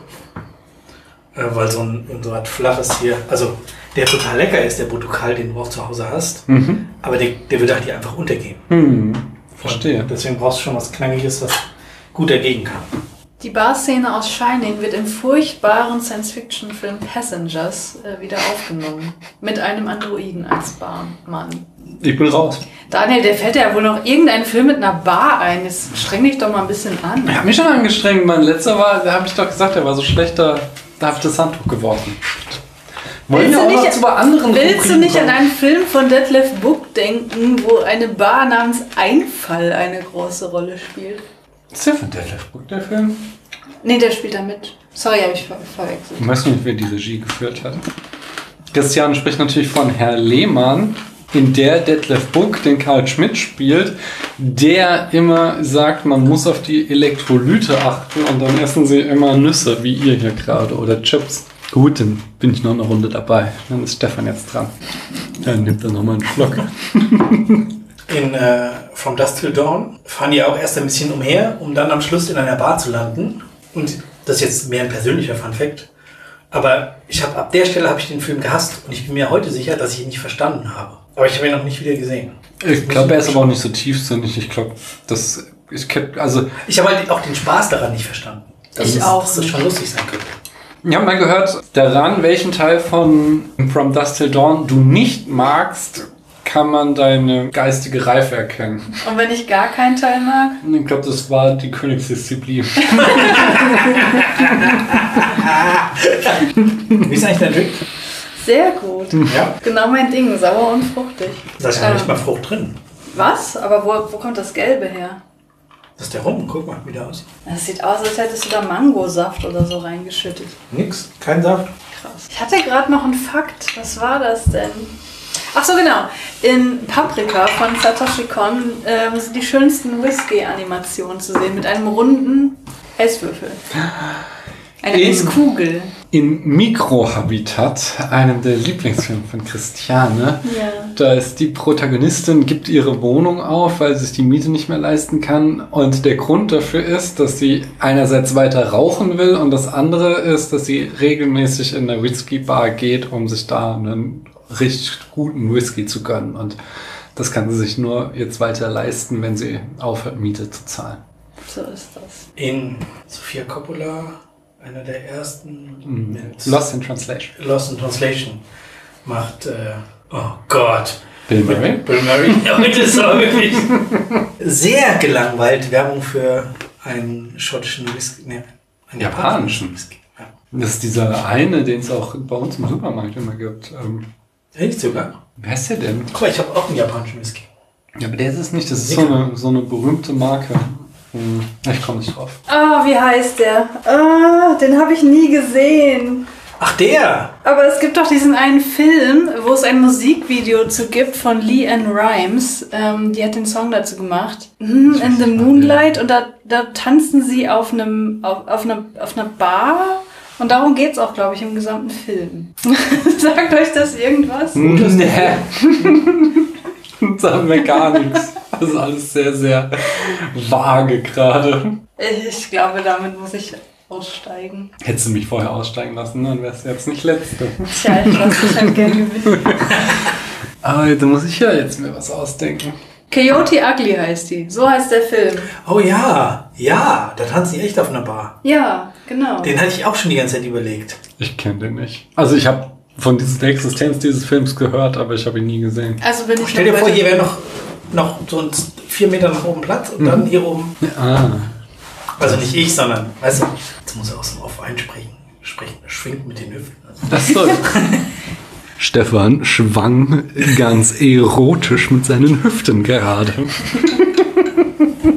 Äh, weil so ein, so ein flaches hier, also der total lecker ist, der Botukal, den du auch zu Hause hast, aber der, der wird halt hier einfach untergehen. Hm, verstehe. Deswegen brauchst du schon was Knackiges, was gut dagegen kann. Die Barszene aus Shining wird im furchtbaren Science-Fiction-Film Passengers äh, wieder aufgenommen. Mit einem Androiden als Barmann. Ich bin raus. Daniel, der fällt ja wohl noch irgendein Film mit einer Bar ein. Jetzt streng dich doch mal ein bisschen an. Ich habe mich schon angestrengt. Mein letzter war, da habe ich doch gesagt, der war so schlecht, da, habe ich das Handtuch geworfen. Wollen Willst du auch nicht- zu anderen Willst du nicht an kommen? einen Film von Detlef Book denken, wo eine Bar namens Einfall eine große Rolle spielt? Ist der von Detlef Book, der Film? Nee, der spielt da mit. Sorry, habe ich ver verwechselt. Ich weiß nicht, wer die Regie geführt hat. Christian spricht natürlich von Herr Lehmann, in der Detlef Book den Karl Schmidt spielt, der immer sagt, man muss auf die Elektrolyte achten und dann essen sie immer Nüsse, wie ihr hier gerade, oder Chips. Gut, dann bin ich noch eine Runde dabei. Dann ist Stefan jetzt dran. Dann nimmt er nochmal einen Schluck. In äh, From Dusk Till Dawn fahren die auch erst ein bisschen umher, um dann am Schluss in einer Bar zu landen. Und das ist jetzt mehr ein persönlicher Fun Fact. Aber ich habe ab der Stelle habe ich den Film gehasst und ich bin mir heute sicher, dass ich ihn nicht verstanden habe. Aber ich habe ihn noch nicht wieder gesehen. Ich glaube, er ist aber auch nicht so tiefsinnig. Ich glaube, das. Ich kenn, also, Ich habe halt auch den Spaß daran nicht verstanden. Dass Ich es, auch Dass es schon lustig sein könnte. Ich habe mal gehört, daran, welchen Teil von From Dust Till Dawn du nicht magst, kann man deine geistige Reife erkennen. Und wenn ich gar keinen Teil mag? Ich glaube, das war die Königsdisziplin. Wie ist eigentlich dein Drink? Sehr gut. Ja. Genau mein Ding, sauer und fruchtig. Da ist ja Ähm, nicht mal Frucht drin. Was? Aber wo, wo kommt das Gelbe her? Das ist der Rum. Guck mal, wie der aussieht. Das sieht aus, als hättest du da Mangosaft oder so reingeschüttet. Nix. Kein Saft. Krass. Ich hatte gerade noch einen Fakt. Was war das denn? Ach so, genau. In Paprika von Satoshi Kon ähm, sind die schönsten Whisky-Animationen zu sehen mit einem runden Eiswürfel. Eine In- Eiskugel. in Mikrohabitat, einem der Lieblingsfilme von Christiane. Ja. Da ist die Protagonistin, gibt ihre Wohnung auf, weil sie sich die Miete nicht mehr leisten kann. Und der Grund dafür ist, dass sie einerseits weiter rauchen will und das andere ist, dass sie regelmäßig in eine Whisky-Bar geht, um sich da einen richtig guten Whisky zu gönnen. Und das kann sie sich nur jetzt weiter leisten, wenn sie aufhört, Miete zu zahlen. So ist das. In Sofia Coppola, einer der ersten mit Lost in Translation. Lost in Translation, macht, äh, oh Gott, Bill Murray? Bill Murray. Ja, das ist aber wirklich sehr gelangweilt Werbung für einen schottischen Whisky, ne, einen Japanischen. Whisky. Ja. Das ist dieser eine, den es auch bei uns im Supermarkt immer gibt. Ähm, Echt sogar? wer ist der denn? Guck mal, ich habe auch einen japanischen Whisky. Ja, aber der ist es nicht. Das ist so eine, so eine berühmte Marke. Hm, Ich komme nicht drauf. Ah, wie heißt der? Ah, den habe ich nie gesehen. Ach, der! Aber es gibt doch diesen einen Film, wo es ein Musikvideo zu gibt von Lee Ann Rimes. Ähm, die hat den Song dazu gemacht. Hm, In the Moonlight. Und da, da tanzen sie auf einem, auf, auf, einer, auf einer Bar. Und darum geht's auch, glaube ich, im gesamten Film. Sagt euch das irgendwas? Nee. Sagen wir gar nichts. Das ist alles sehr, sehr vage gerade. Ich glaube, damit muss ich aussteigen. Hättest du mich vorher aussteigen lassen, dann wärst du jetzt nicht Letzte. Tja, ich lasse mich halt gerne gewinnen. Aber da muss ich ja jetzt mir was ausdenken. Coyote Ugly heißt die. So heißt der Film. Oh ja, ja, da tanzen die echt auf einer Bar. Ja, genau. Den hatte ich auch schon die ganze Zeit überlegt. Ich kenne den nicht. Also ich habe von dieser, der Existenz dieses Films gehört, aber ich habe ihn nie gesehen. Also bin ich Stell dir vor, hier wäre noch, noch so ein vier Meter nach oben Platz und dann hier oben, Ah. also nicht ich, sondern, weißt du, jetzt muss er aus dem Off einsprechen, sprechen, schwingt mit den Hüften. Das soll. Stefan schwang ganz erotisch mit seinen Hüften gerade.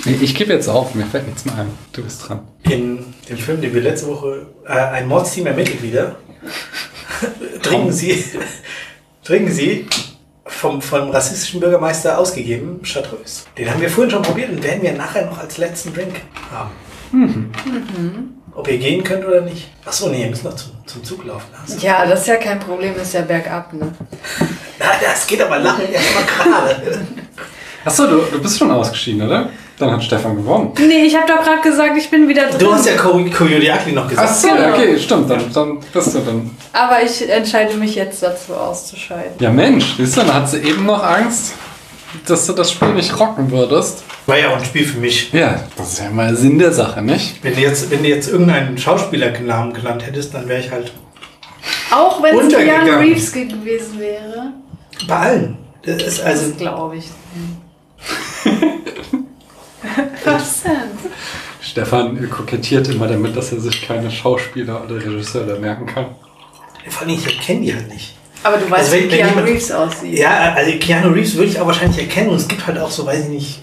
Ich gebe jetzt auf, mir fällt nichts mehr ein. Du bist dran. In dem Film, den wir letzte Woche, äh, ein Mordsteam ermittelt wieder, trinken sie, trinken sie vom, vom rassistischen Bürgermeister ausgegeben, Chartreuse. Den haben wir vorhin schon probiert und werden wir nachher noch als letzten Drink haben. Ob ihr gehen könnt oder nicht. Achso, nee, ihr müsst noch zum, zum Zug laufen. Also, Ja, das ist ja kein Problem, ist ja bergab, ne? na, das geht aber lachen erstmal gerade. Achso, du, du bist schon ausgeschieden, oder? Dann hat Stefan gewonnen. Nee, ich habe doch gerade gesagt, ich bin wieder drin. Du hast ja Ko- Coyote Ugly noch gesagt. Achso, Genau. okay, stimmt. Dann, dann bist du dann. Aber ich entscheide mich jetzt dazu auszuscheiden. Ja, Mensch, siehst du, dann hat sie eben noch Angst, dass du das Spiel nicht rocken würdest. War ja auch ein Spiel für mich. Ja, das ist ja mal Sinn der Sache, nicht? Wenn du jetzt, wenn du jetzt irgendeinen Schauspielernamen genannt hättest, dann wäre ich halt Auch wenn es. Keanu Reeves gewesen wäre. bei allen. Das ist also Das glaube ich. Was denn? Stefan kokettiert immer damit, dass er sich keine Schauspieler oder Regisseure merken kann. Vor allem, ich erkenne die halt nicht. Aber du weißt, Also wenn- wie Keanu jemand- Reeves aussieht. Ja, also Keanu Reeves würde ich auch wahrscheinlich erkennen und es gibt halt auch so, weiß ich nicht,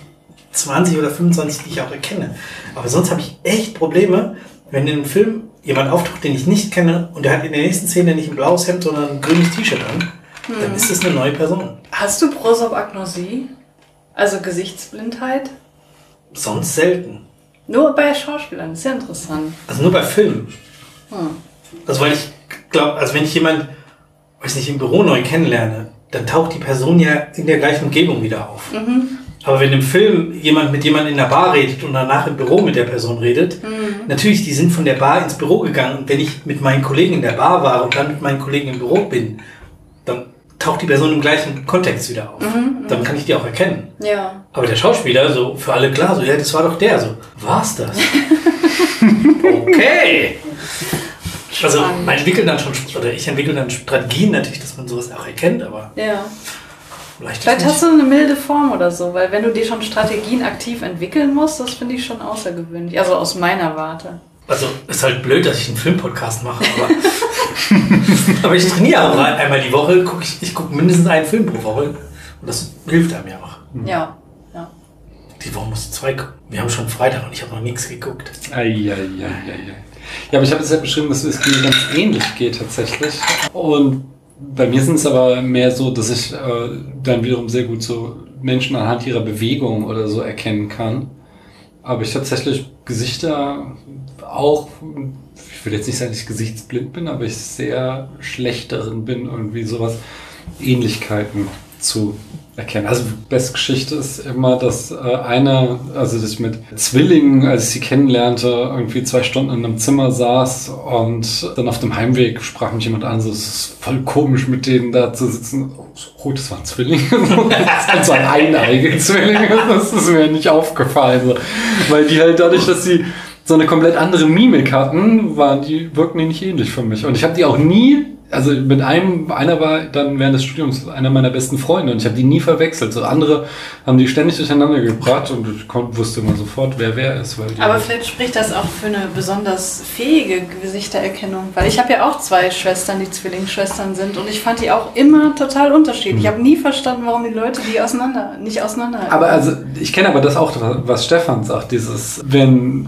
20 oder 25, die ich auch erkenne. Aber sonst habe ich echt Probleme, wenn in einem Film jemand auftaucht, den ich nicht kenne und der hat in der nächsten Szene nicht ein blaues Hemd, sondern ein grünes T-Shirt an, dann ist das eine neue Person. Hast du Prosopagnosie? Also Gesichtsblindheit? Sonst selten. Nur bei Schauspielern, ist ja interessant. Also nur bei Filmen. Hm. Also weil ich glaube, also wenn ich jemand, weiß nicht, im Büro neu kennenlerne, dann taucht die Person ja in der gleichen Umgebung wieder auf. Aber wenn im Film jemand mit jemandem in der Bar redet und danach im Büro mit der Person redet, natürlich, die sind von der Bar ins Büro gegangen und wenn ich mit meinen Kollegen in der Bar war und dann mit meinen Kollegen im Büro bin, taucht die Person im gleichen Kontext wieder auf. Dann kann ich die auch erkennen. Ja. Aber der Schauspieler, so für alle klar, so, ja, das war doch der, so, war's das? okay. Also, man entwickelt dann schon, oder ich entwickle dann Strategien natürlich, dass man sowas auch erkennt, aber Ja. vielleicht, Vielleicht hast du eine milde Form oder so, weil wenn du dir schon Strategien aktiv entwickeln musst, das finde ich schon außergewöhnlich. Also aus meiner Warte. Also, ist halt blöd, dass ich einen Filmpodcast mache, aber, aber ich trainiere auch ein- einmal die Woche, guck ich, ich gucke mindestens einen Film pro Woche und das hilft einem ja auch. Ja. Ja. Die Woche muss zwei gucken. Wir haben schon Freitag und ich habe noch nichts geguckt. Eieieiei. Ja, aber ich habe es ja beschrieben, dass es mir ganz ähnlich geht tatsächlich. Und bei mir sind es aber mehr so, dass ich äh, dann wiederum sehr gut so Menschen anhand ihrer Bewegung oder so erkennen kann. aber ich tatsächlich Gesichter auch, ich will jetzt nicht sagen, dass ich gesichtsblind bin, aber ich sehr schlecht darin bin, irgendwie sowas Ähnlichkeiten zu erkennen. Also beste Geschichte ist immer, dass äh, eine, also dass ich mit Zwillingen, als ich sie kennenlernte, irgendwie zwei Stunden in einem Zimmer saß und dann auf dem Heimweg sprach mich jemand an, so es ist voll komisch mit denen da zu sitzen. Oh, das waren Zwillinge. das waren eineige Zwillinge. Das ist mir nicht aufgefallen. Weil die halt dadurch, dass sie so eine komplett andere Mimik hatten, waren die, wirkten die nicht ähnlich für mich. Und ich habe die auch nie also mit einem, einer war dann während des Studiums einer meiner besten Freunde und ich habe die nie verwechselt. So andere haben die ständig durcheinander gebracht und ich konnte, wusste immer sofort, wer wer ist. Aber vielleicht spricht das auch für eine besonders fähige Gesichtererkennung. Weil ich habe ja auch zwei Schwestern, die Zwillingsschwestern sind und ich fand die auch immer total unterschiedlich. Ich habe nie verstanden, warum die Leute die auseinander, nicht auseinanderhalten. aber also ich kenne aber das auch, was Stefan sagt, dieses, wenn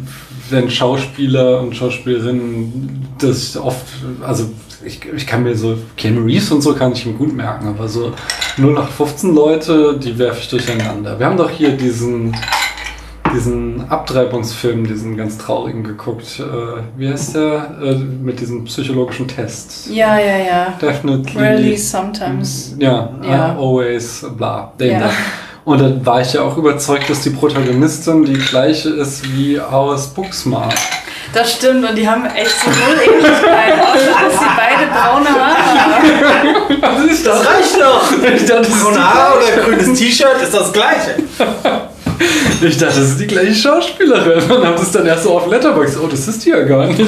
wenn Schauspieler und Schauspielerinnen das oft, also ich, ich kann mir so, Keanu Reeves und so kann ich ihm gut merken, aber so 0815 Leute, die werfe ich durcheinander. Wir haben doch hier diesen, diesen Abtreibungsfilm, diesen ganz traurigen geguckt. Äh, wie heißt der? Äh, mit diesem psychologischen Test. ja, ja, ja. Definitely. Rarely, sometimes. Ja, Ja. I always, bla. Den Ja. da. Und dann war ich ja auch überzeugt, dass die Protagonistin die gleiche ist wie aus Booksmart. Das stimmt und die haben echt so null Ähnlichkeit, außer dass sie beide braune Haare haben. Ist Das reicht doch! Ich dachte, das ist Braune die Haare oder grünes T-Shirt ist das gleiche. Ich dachte, das ist die gleiche Schauspielerin und habe das dann erst so auf Letterboxd. Oh, das ist die ja gar nicht.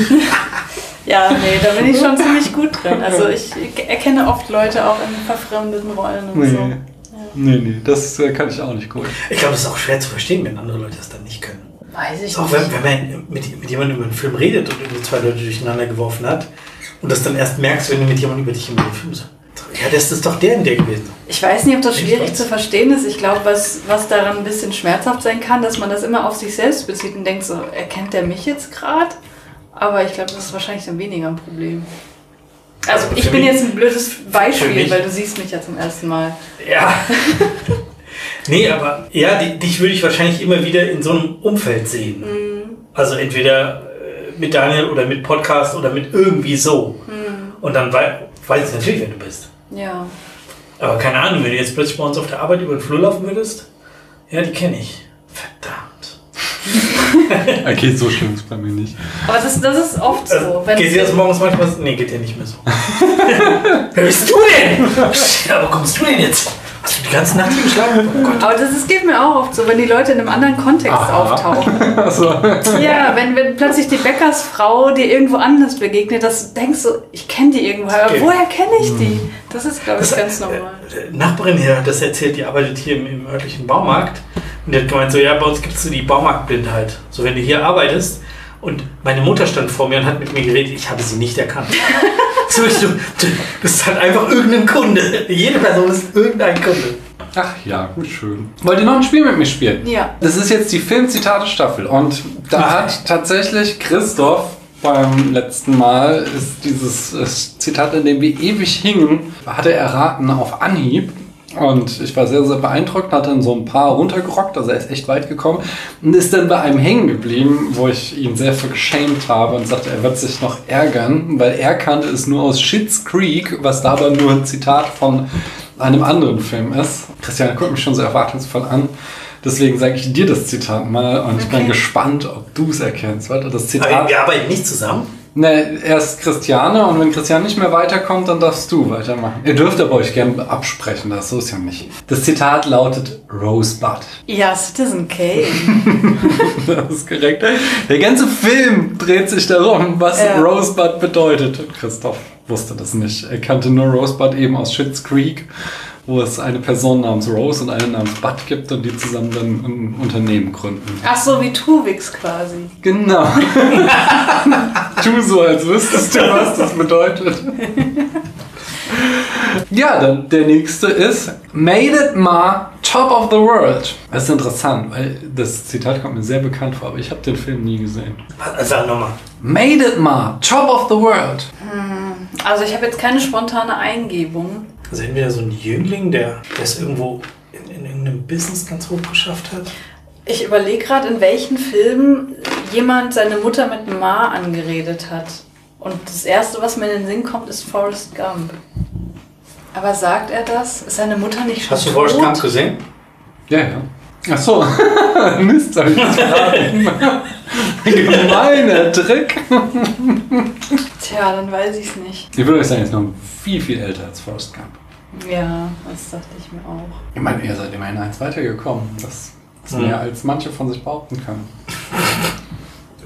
Ja, nee, da bin ich schon ziemlich gut drin. Also ich erkenne oft Leute auch in verfremdeten Rollen und so. Nee. Nee, das äh, kann ich auch nicht gut. Ich glaube, es ist auch schwer zu verstehen, wenn andere Leute das dann nicht können. Weiß ich Auch nicht. wenn, wenn man mit, mit jemandem über einen Film redet und irgendwie zwei Leute durcheinander geworfen hat und das dann erst merkst, wenn du mit jemandem über dich den Film sagst. Ja, das ist doch der in der gewesen. Ich weiß nicht, ob das schwierig zu verstehen ist. Ich glaube, was, was daran ein bisschen schmerzhaft sein kann, dass man das immer auf sich selbst bezieht und denkt so, erkennt der mich jetzt gerade? Aber ich glaube, das ist wahrscheinlich dann weniger ein Problem. Also Aber ich bin mich- jetzt ein blödes Beispiel, mich- weil du siehst mich ja zum ersten Mal. Ja. nee, aber ja, die, dich würde ich wahrscheinlich immer wieder in so einem Umfeld sehen. Also entweder äh, mit Daniel oder mit Podcast oder mit irgendwie so. Und dann wei weiß ich natürlich, wer du bist. Ja. Aber keine Ahnung, wenn du jetzt plötzlich bei uns auf der Arbeit über den Flur laufen würdest, ja, die kenne ich. Verdammt. Okay, so schlimm ist bei mir nicht. Aber das, das ist oft so. Also, wenn geht dir das morgens manchmal so? Nee, geht dir nicht mehr so. wer bist du denn? Wo kommst du denn jetzt? Hast du die ganze Nacht hier geschlafen? Oh Gott. aber das ist, geht mir auch oft so, wenn die Leute in einem anderen Kontext Aha. auftauchen. Also, Ja, wenn, wenn plötzlich die Bäckersfrau dir irgendwo anders begegnet, dass du denkst so, ich kenne die irgendwo, aber Okay. woher kenne ich die? Das ist, glaube ich, Das, ganz äh, normal. äh, Nachbarin hier hat das erzählt, die arbeitet hier im, im örtlichen Baumarkt. Und die hat gemeint, so, ja, bei uns gibt es so die Baumarktblindheit. So, wenn du hier arbeitest und meine Mutter stand vor mir und hat mit mir geredet, ich habe sie nicht erkannt. du bist halt einfach irgendein Kunde. Jede Person ist irgendein Kunde. ach ja, schön. Wollt ihr noch ein Spiel mit mir spielen? Ja. Das ist jetzt die Filmzitate-Staffel und da hat tatsächlich Christoph beim letzten Mal ist dieses äh, Zitat, in dem wir ewig hingen, hat er erraten auf Anhieb. Und ich war sehr, sehr beeindruckt, hat dann so ein paar runtergerockt, also er ist echt weit gekommen und ist dann bei einem hängen geblieben, wo ich ihn sehr für geschämt habe und sagte, er wird sich noch ärgern, weil er kannte es nur aus Schitt's Creek, was da aber nur ein Zitat von einem anderen Film ist. Christiane guckt mich schon so erwartungsvoll an. Deswegen sage ich dir das Zitat mal und ich bin Okay. gespannt, ob du es erkennst. Warte, das Aber Zitat. wir arbeiten nicht zusammen. Ne, erst Christiane und wenn Christiane nicht mehr weiterkommt, dann darfst du weitermachen. Ihr dürft aber euch gerne absprechen, das so ist ja nicht. Das Zitat lautet Rosebud. Ja, Citizen Kane. Das ist korrekt. Der ganze Film dreht sich darum, was Ja. Rosebud bedeutet. Christoph wusste das nicht. Er kannte nur Rosebud eben aus Schitt's Creek, wo es eine Person namens Rose und eine namens Bud gibt und die zusammen dann ein Unternehmen gründen. Ach so, wie Tuvix quasi. Genau. tu so, als wüsstest du, was das bedeutet. Ja, dann der nächste ist Made it ma top of the world. Das ist interessant, weil das Zitat kommt mir sehr bekannt vor, aber ich habe den Film nie gesehen. Sag nochmal. Made it ma top of the world. Also ich habe jetzt keine spontane Eingebung. Also entweder so ein Jüngling, der der es irgendwo in, in irgendeinem Business ganz hoch geschafft hat. Ich überlege gerade, in welchen Filmen jemand seine Mutter mit Ma angeredet hat. Und das Erste, was mir in den Sinn kommt, ist Forrest Gump. Aber sagt er das? Ist seine Mutter nicht schon Hast du tot? Forrest Gump gesehen? Ja, ja. Ach so. Mist, hab ich. Gemeiner Trick. Tja, dann weiß ich es nicht. Ich würde euch sagen, er ist noch viel, viel älter als Forrest Gump. Ja, das dachte ich mir auch. Ich meine, ihr seid immerhin eins weitergekommen. Das ist mehr, als manche von sich behaupten können.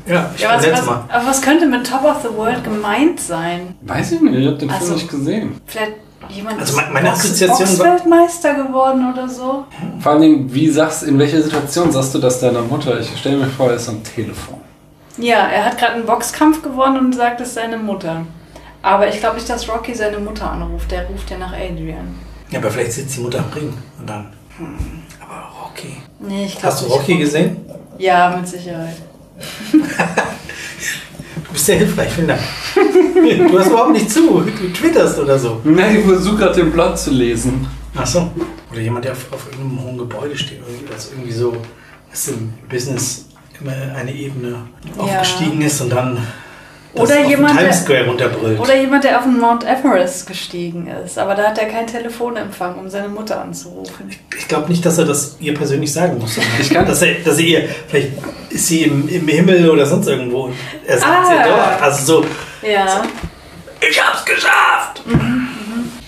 Ja, ich Ja, was, was, Mal. aber was könnte mit Top of the World gemeint sein? Weiß ich nicht, ich habe den Also- Film nicht gesehen. Vielleicht jemand Also ist me- meine Box- Assoziation war- Boxweltmeister geworden oder so? Vor allen Dingen, wie sagst, in welcher Situation sagst du das deiner Mutter? Ich stelle mir vor, er ist am Telefon. Ja, er hat gerade einen Boxkampf gewonnen und sagt, es ist seine Mutter. Aber ich glaube nicht, dass Rocky seine Mutter anruft. Der ruft ja nach Adrian. Ja, aber vielleicht sitzt die Mutter am Ring und dann. Hm, aber Rocky. Nee, ich glaube Hast du Rocky gesehen? Ja, mit Sicherheit. Du bist sehr hilfreich, vielen Dank. Du hast überhaupt nicht zu. Du twitterst oder so. Nein, ich versuche gerade den Plot zu lesen. Ach so. Oder jemand, der auf, auf irgendeinem hohen Gebäude steht. Irgendwie, also irgendwie so, dass im Business immer eine Ebene aufgestiegen ist und dann das Oder jemand, Times der- Square runterbrüllt. Oder jemand, der auf den Mount Everest gestiegen ist. Aber da hat er keinen Telefonempfang, um seine Mutter anzurufen. ich glaube nicht, dass er das ihr persönlich sagen muss. Ich kann- dass er, dass er ihr, vielleicht ist sie im, im Himmel oder sonst irgendwo. Er sagt Ah. ihr dort. Also so, Ja. ich hab's geschafft!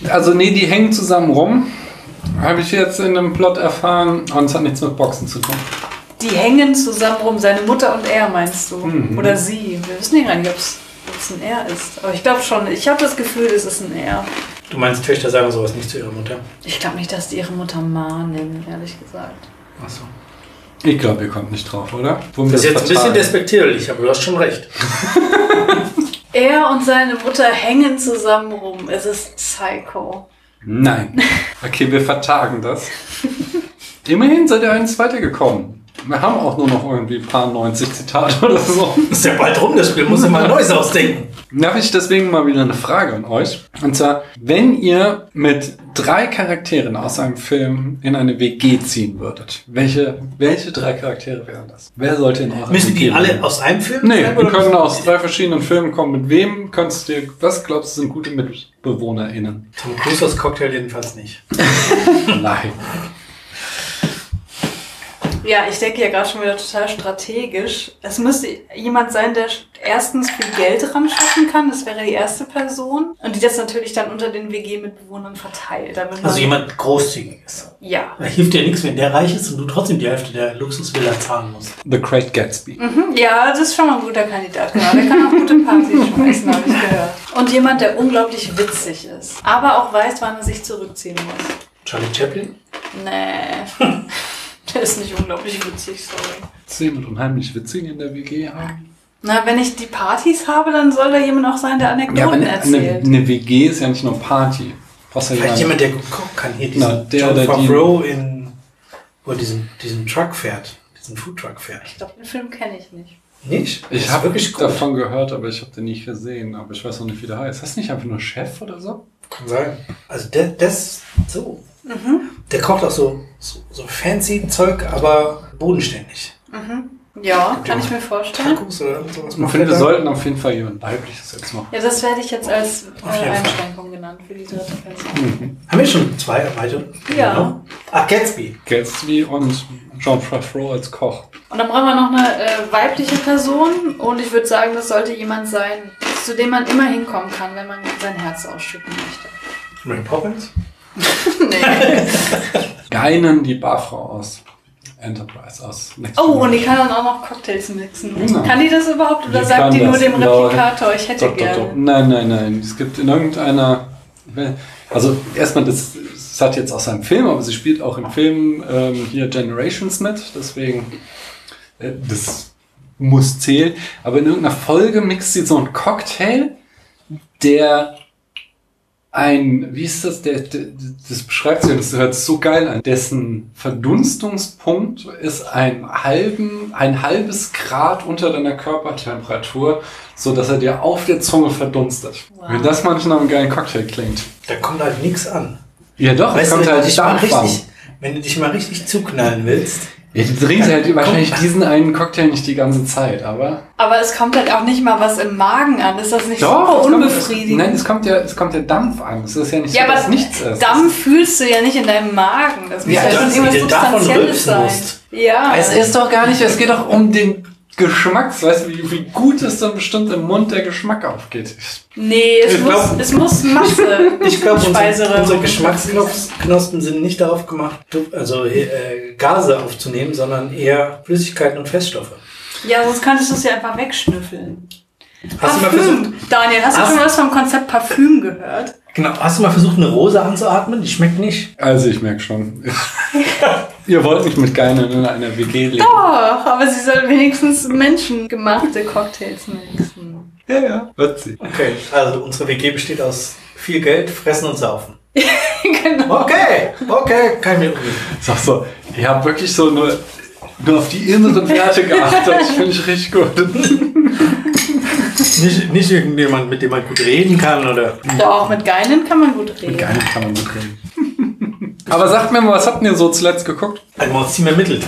Also, nee, die hängen zusammen rum. Habe ich jetzt in einem Plot erfahren und es hat nichts mit Boxen zu tun. Die hängen zusammen rum, seine Mutter und er, meinst du? Mhm. Oder sie. Wir wissen ja gar nicht, ob es ein er ist. Aber ich glaube schon, ich habe das Gefühl, es ist ein er. Du meinst, Töchter sagen sowas nicht zu ihrer Mutter? Ich glaube nicht, dass die ihre Mutter Ma nennen, ehrlich gesagt. Achso. Ich glaube, ihr kommt nicht drauf, oder? Wir Das ist jetzt ein bisschen despektierlich, aber du hast schon recht. Er und seine Mutter hängen zusammen rum. Es ist Psycho. Nein. Okay, wir vertagen das. Immerhin seid ihr eins weitergekommen. Wir haben auch nur noch irgendwie ein paar 90 Zitate oder so. Ist ja bald rum, das Spiel muss ich mal Neues ausdenken. Da habe ich deswegen mal wieder eine Frage an euch. Und zwar, wenn ihr mit drei Charakteren aus einem Film in eine WG ziehen würdet, welche, welche drei Charaktere wären das? Wer sollte in eurer Müssen WG die alle leben? aus einem Film Nee, sein, oder? können aus drei verschiedenen Filmen kommen. Mit wem könntest du dir, was glaubst du sind gute MitbewohnerInnen? Tom Cruise aus Cocktail jedenfalls nicht. Nein. Ja, ich denke ja gerade schon wieder total strategisch. Es müsste jemand sein, der erstens viel Geld ran schaffen kann. Das wäre die erste Person. Und die das natürlich dann unter den WG-Mitbewohnern verteilt. Also jemand Großzügiges. Ja. Da hilft dir nichts, wenn der reich ist und du trotzdem die Hälfte der Luxusvilla zahlen musst. The Great Gatsby. Mhm, Ja, das ist schon mal ein guter Kandidat, genau. Der kann auch gute Partys schmeißen, habe ich gehört. Und jemand, der unglaublich witzig ist. Aber auch weiß, wann er sich zurückziehen muss. Charlie Chaplin? Nee. Der ist nicht unglaublich witzig, sorry. Sie jemand unheimlich witzig in der WG haben? Na, wenn ich die Partys habe, dann soll da jemand auch sein, der Ja, aber Anekdoten eine, eine, erzählt. eine WG ist ja nicht nur Party. Brauchst ja Vielleicht jemand, der gut kochen kann. Hier diesen Na, der John oder die- Favreau in, wo er diesen, diesen Truck fährt. Diesen Foodtruck fährt. Ich glaube, den Film kenne ich nicht. Nicht? Ich Das habe ist wirklich gut. davon gehört, aber ich habe den nicht gesehen. Aber ich weiß noch nicht, wie der heißt. Heißt nicht einfach nur Chef oder so? Kann sein. Also das so. Mhm. Der kocht auch so, so, so fancy Zeug, aber bodenständig. Ja, kann ich mir vorstellen. Tacos oder sowas. Ich finde, wir sollten auf jeden Fall jemand weibliches jetzt noch. Ja, das werde ich jetzt als äh, Fall. Einschränkung genannt für die dritte Person. Haben wir schon zwei erweitert? Ja. Genau. Ach, Gatsby. Gatsby und John Favreau als Koch. Und dann brauchen wir noch eine äh, weibliche Person und ich würde sagen, das sollte jemand sein, zu dem man immer hinkommen kann, wenn man sein Herz ausschütten möchte. Mary Poppins. Nee. Geinen die Barfrau aus Enterprise aus. Next Oh, und die Generation. kann dann auch noch Cocktails mixen. Genau. Kann die das überhaupt oder Die sagt die nur dem genau. Replikator, ich hätte gerne? Nein, nein, nein. Es gibt in irgendeiner. Also erstmal, das, das hat jetzt aus einem Film, aber sie spielt auch im Film ähm, hier Generations mit, deswegen äh, das muss zählen. Aber in irgendeiner Folge mixt sie so einen Cocktail, der ein, wie ist das, der, der das beschreibt sie, das hört sich so geil an, dessen Verdunstungspunkt ist ein halben, ein halbes Grad unter deiner Körpertemperatur, so dass er dir auf der Zunge verdunstet. Wow. Wenn das manchmal einen geilen Cocktail klingt. Da kommt halt nichts an. Ja doch, es Weißt du, kommt wenn, du halt dich mal stark warm. richtig, wenn du dich mal richtig zuknallen willst, Ja, du trinkst halt wahrscheinlich diesen einen Cocktail nicht die ganze Zeit, aber. Aber es kommt halt auch nicht mal was im Magen an. Ist das nicht super kommt, unbefriedigend? nein, es kommt ja, es kommt ja Dampf an. Es ist ja nicht ja, so, aber dass nichts ist. Dampf fühlst du ja nicht in deinem Magen. Das muss Ja, ja, schon irgendwas Substanzielles sein. musst. Ja. Es ist doch gar nicht, es geht doch um den Geschmacks, weißt du, wie, wie gut es dann bestimmt im Mund der Geschmack aufgeht. nee, es, Ich muss, glaub- es muss Masse. Ich glaube, unsere, unsere Geschmacksknospen sind nicht darauf gemacht, also äh, Gase aufzunehmen, sondern eher Flüssigkeiten und Feststoffe. Ja, sonst könntest du es ja einfach wegschnüffeln. Hast du mal versucht, Parfüm. Daniel, hast du schon was vom Konzept Parfüm gehört? genau, hast du mal versucht, eine Rose anzuatmen? Die schmeckt nicht. Also ich merke schon. Ihr wollt nicht mit Geinen in einer WG leben. Doch, aber sie soll wenigstens menschengemachte Cocktails mixen. Ja, ja. Wird sie. Okay, also unsere WG besteht aus viel Geld, Fressen und Saufen. genau. Okay, okay, ich mir umgehen. Sag so, ihr habt wirklich so nur, nur auf die inneren Werte geachtet. Das finde ich richtig gut. Nicht, nicht irgendjemand, mit dem man gut reden kann oder. Doch, mit Geinen kann man gut reden. Mit Geinen kann man gut reden. Aber sagt mir mal, was habt ihr so zuletzt geguckt? Ein Mordsteam ermittelt.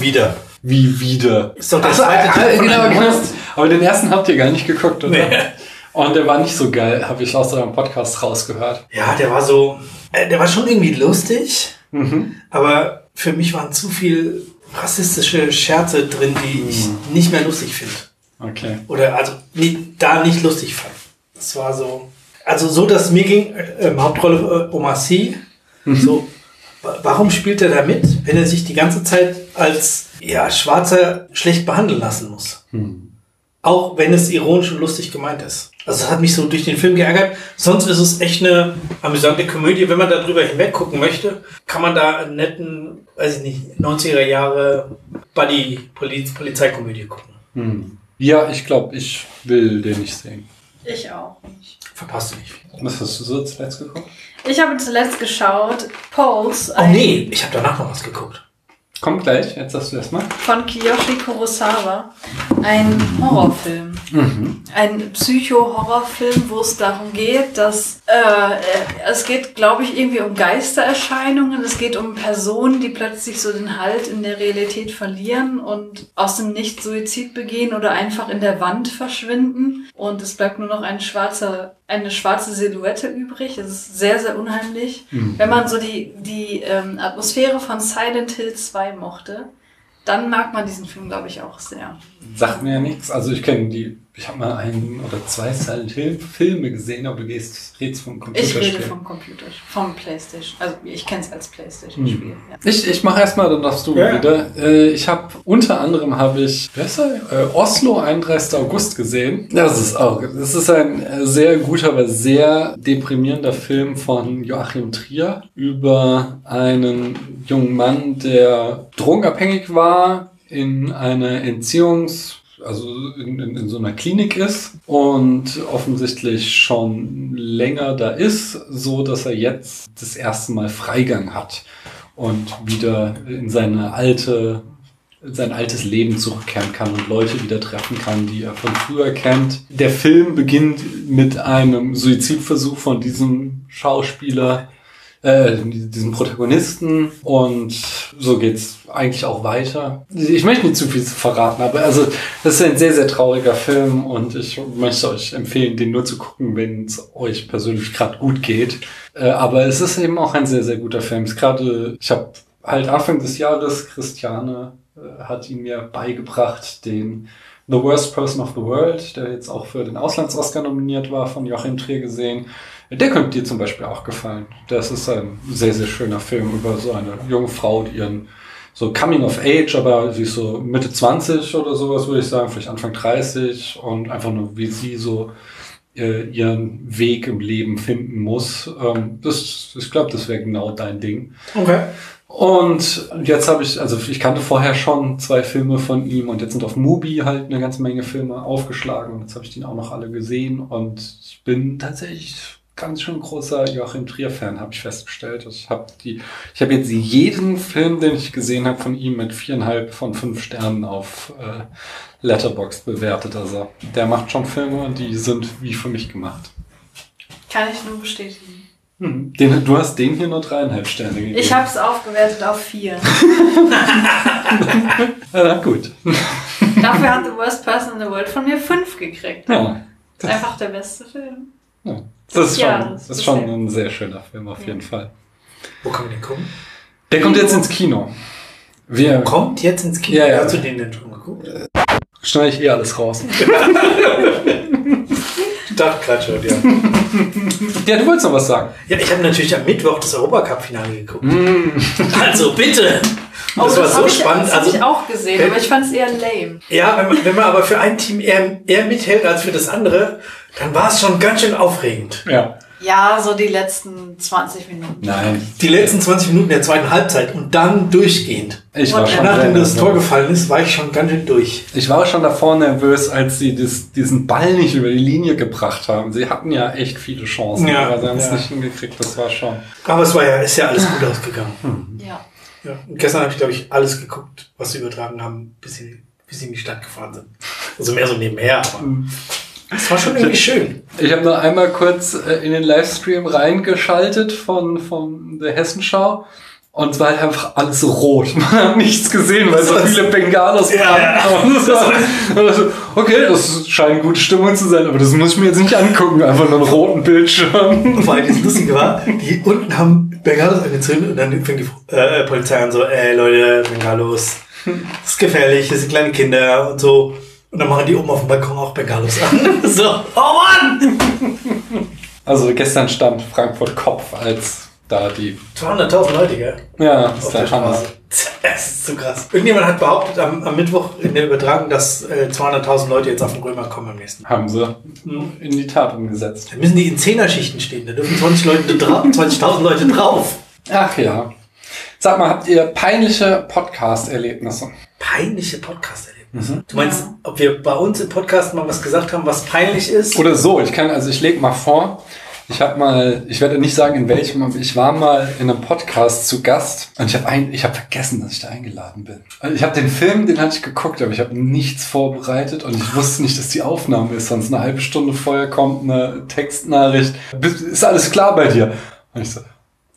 Wieder. Wie wieder? Ist doch der Ach so, zweite äh, Teil von genau, genau. Aber den ersten habt ihr gar nicht geguckt, oder? Nee. Und der war nicht so geil, habe ich aus eurem Podcast rausgehört. Ja, der war so. Äh, der war schon irgendwie lustig, Mhm. aber für mich waren zu viel rassistische Scherze drin, die ich nicht mehr lustig finde. Okay. Oder also nie, da nicht lustig fand. Das war so. Also so, dass mir ging, äh, Hauptrolle äh, Omar Sy, so, wa- warum spielt er da mit, wenn er sich die ganze Zeit als ja, Schwarzer schlecht behandeln lassen muss? Auch wenn es ironisch und lustig gemeint ist. Also das hat mich so durch den Film geärgert. Sonst ist es echt eine amüsante Komödie. Wenn man da drüber hinweg gucken möchte, kann man da einen netten, weiß ich nicht, 90er Jahre Buddy-Polizeikomödie gucken. Hm. Ja, ich glaube, ich will den nicht sehen. Ich auch nicht. Verpasst du nicht viel. Was hast du so zuletzt geguckt? Ich habe zuletzt geschaut Pose Oh nee, ich habe danach noch was geguckt. Kommt gleich, jetzt sagst du erstmal. von Kiyoshi Kurosawa. Ein Horrorfilm. Ein Psycho-Horrorfilm, wo es darum geht, dass äh, äh, es geht, glaube ich, irgendwie um Geistererscheinungen. Es geht um Personen, die plötzlich so den Halt in der Realität verlieren und aus dem Nichts Suizid begehen oder einfach in der Wand verschwinden. Und es bleibt nur noch ein schwarzer, eine schwarze Silhouette übrig. Es ist sehr, sehr unheimlich. Wenn man so die, die ähm, Atmosphäre von Silent Hill 2 mochte, dann mag man diesen Film, glaube ich, auch sehr. Sagt mir ja nichts. Also ich kenne die, ich habe mal einen oder zwei Silent Hill Filme gesehen, aber du gehst, redest vom Ich Computerspiel. rede vom Computer, vom Playstation. Also ich kenne es als Playstation-Spiel. Ja. Ich, ich mache erstmal, dann darfst du Ja. wieder. Äh, ich habe unter anderem habe ich wer ist er? Äh, Oslo 31. August gesehen. Das ist auch, das ist ein äh, sehr guter, aber sehr deprimierender Film von Joachim Trier über einen jungen Mann, der drogenabhängig war, in einer Entziehungs also in, in, in so einer Klinik ist und offensichtlich schon länger da ist, so dass er jetzt das erste Mal Freigang hat und wieder in seine alte, in sein altes Leben zurückkehren kann und Leute wieder treffen kann, die er von früher kennt. Der Film beginnt mit einem Suizidversuch von diesem Schauspieler, äh, diesem Protagonisten und so geht's eigentlich auch weiter. Ich möchte nicht zu viel verraten, aber also das ist ein sehr, sehr trauriger Film und ich möchte euch empfehlen, den nur zu gucken, wenn es euch persönlich gerade gut geht. Äh, aber es ist eben auch ein sehr, sehr guter Film. Es gerade, ich habe halt Anfang des Jahres Christiane äh, hat ihn mir beigebracht, den The Worst Person of the World, der jetzt auch für den Auslands-Oscar nominiert war, von Joachim Trier gesehen. Der könnte dir zum Beispiel auch gefallen. Das ist ein sehr, sehr schöner Film über so eine junge Frau, die ihren so Coming of Age, aber sie ist so Mitte 20 oder sowas, würde ich sagen, vielleicht Anfang 30 und einfach nur, wie sie so äh, ihren Weg im Leben finden muss. Ähm, das, ich glaube, das wäre genau dein Ding. Okay. Und jetzt habe ich, also ich kannte vorher schon zwei Filme von ihm und jetzt sind auf Mubi halt eine ganze Menge Filme aufgeschlagen und jetzt habe ich die auch noch alle gesehen und ich bin tatsächlich ganz schön großer Joachim Trier-Fan, habe ich festgestellt. Ich habe die, ich habe jetzt jeden Film, den ich gesehen habe von ihm mit viereinhalb von fünf Sternen auf äh, Letterboxd bewertet. Also der macht schon Filme und die sind wie für mich gemacht. Kann ich nur bestätigen. Hm. Den, du hast den hier nur dreieinhalb Sterne gegeben. Ich habe es aufgewertet auf vier. Na gut. Dafür hat The Worst Person in the World von mir fünf gekriegt. Ja. Einfach der beste Film. ja. Das ist schon, Ja, das das ist schon ein sehr schöner Film auf jeden Fall. Wo kann man den gucken? Der kommt jetzt ins Kino. Wir Kommt jetzt ins Kino. Ja, ja. Hast du den denn schon geguckt? schneide ich eh alles raus. Dachklatscher, ja. Ja, du wolltest noch was sagen. Ja, ich habe natürlich am Mittwoch das Europacup-Finale geguckt. Mm. Also bitte. Oh, Das war so hab ich, spannend. Das habe Also, ich auch gesehen, aber ich fand es eher lame. ja, wenn man, wenn man aber für ein Team eher, eher mithält als für das andere, dann war es schon ganz schön aufregend. Ja. Ja, so die letzten 20 Minuten. Nein. Die letzten 20 Minuten der zweiten Halbzeit und dann durchgehend. Ich war schon Nachdem das Tor gefallen ist, war ich schon ganz schön durch. Ich war schon davor nervös, als sie das, diesen Ball nicht über die Linie gebracht haben. Sie hatten ja echt viele Chancen, Ja, aber sie haben es ja. nicht hingekriegt. Das war schon. Aber es war ja, ist ja alles gut ausgegangen. Ja. Ja. Und gestern habe ich, glaube ich, alles geguckt, was sie übertragen haben, bis sie, bis sie in die Stadt gefahren sind. Also mehr so nebenher, aber es war schon irgendwie schön. Ich habe noch einmal kurz äh, in den Livestream reingeschaltet von, von der Hessenschau. Und es war halt einfach alles rot. Man hat nichts gesehen, weil so Das- viele Bengalos Ja, das das so, okay, das scheint gute Stimmung zu sein, aber das muss ich mir jetzt nicht angucken. Einfach nur einen roten Bildschirm. Vor allem das Lustige war, die unten haben Bengalos angezündet und dann fängt die äh, Polizei an so, ey Leute, Bengalos, das ist gefährlich, das sind kleine Kinder und so. Und dann machen die oben auf dem Balkon auch Bengalos an. so, oh Mann! Also gestern stand Frankfurt Kopf als da die. 200.000 Leute, gell? Ja, das ist der der Hammer. Straße. Das ist so krass. Irgendjemand hat behauptet am, am Mittwoch in der Übertragung, dass äh, 200.000 Leute jetzt auf den Römer kommen am nächsten. Haben sie in die Tat umgesetzt. Da müssen die in Zehnerschichten stehen. Da dürfen 20 Leute dra 20.000 Leute drauf. Ach ja. Sag mal, habt ihr peinliche Podcast-Erlebnisse? Peinliche Podcast-Erlebnisse. Du meinst, ob wir bei uns im Podcast mal was gesagt haben, was peinlich ist? Oder so, ich kann, also ich leg mal vor, ich habe mal, ich werde nicht sagen in welchem, aber ich war mal in einem Podcast zu Gast und ich habe ein, ich habe vergessen, dass ich da eingeladen bin. Also ich habe den Film, den hatte ich geguckt, aber ich habe nichts vorbereitet und ich wusste nicht, dass die Aufnahme ist. Sonst eine halbe Stunde vorher kommt eine Textnachricht. Ist alles klar bei dir? Und ich so,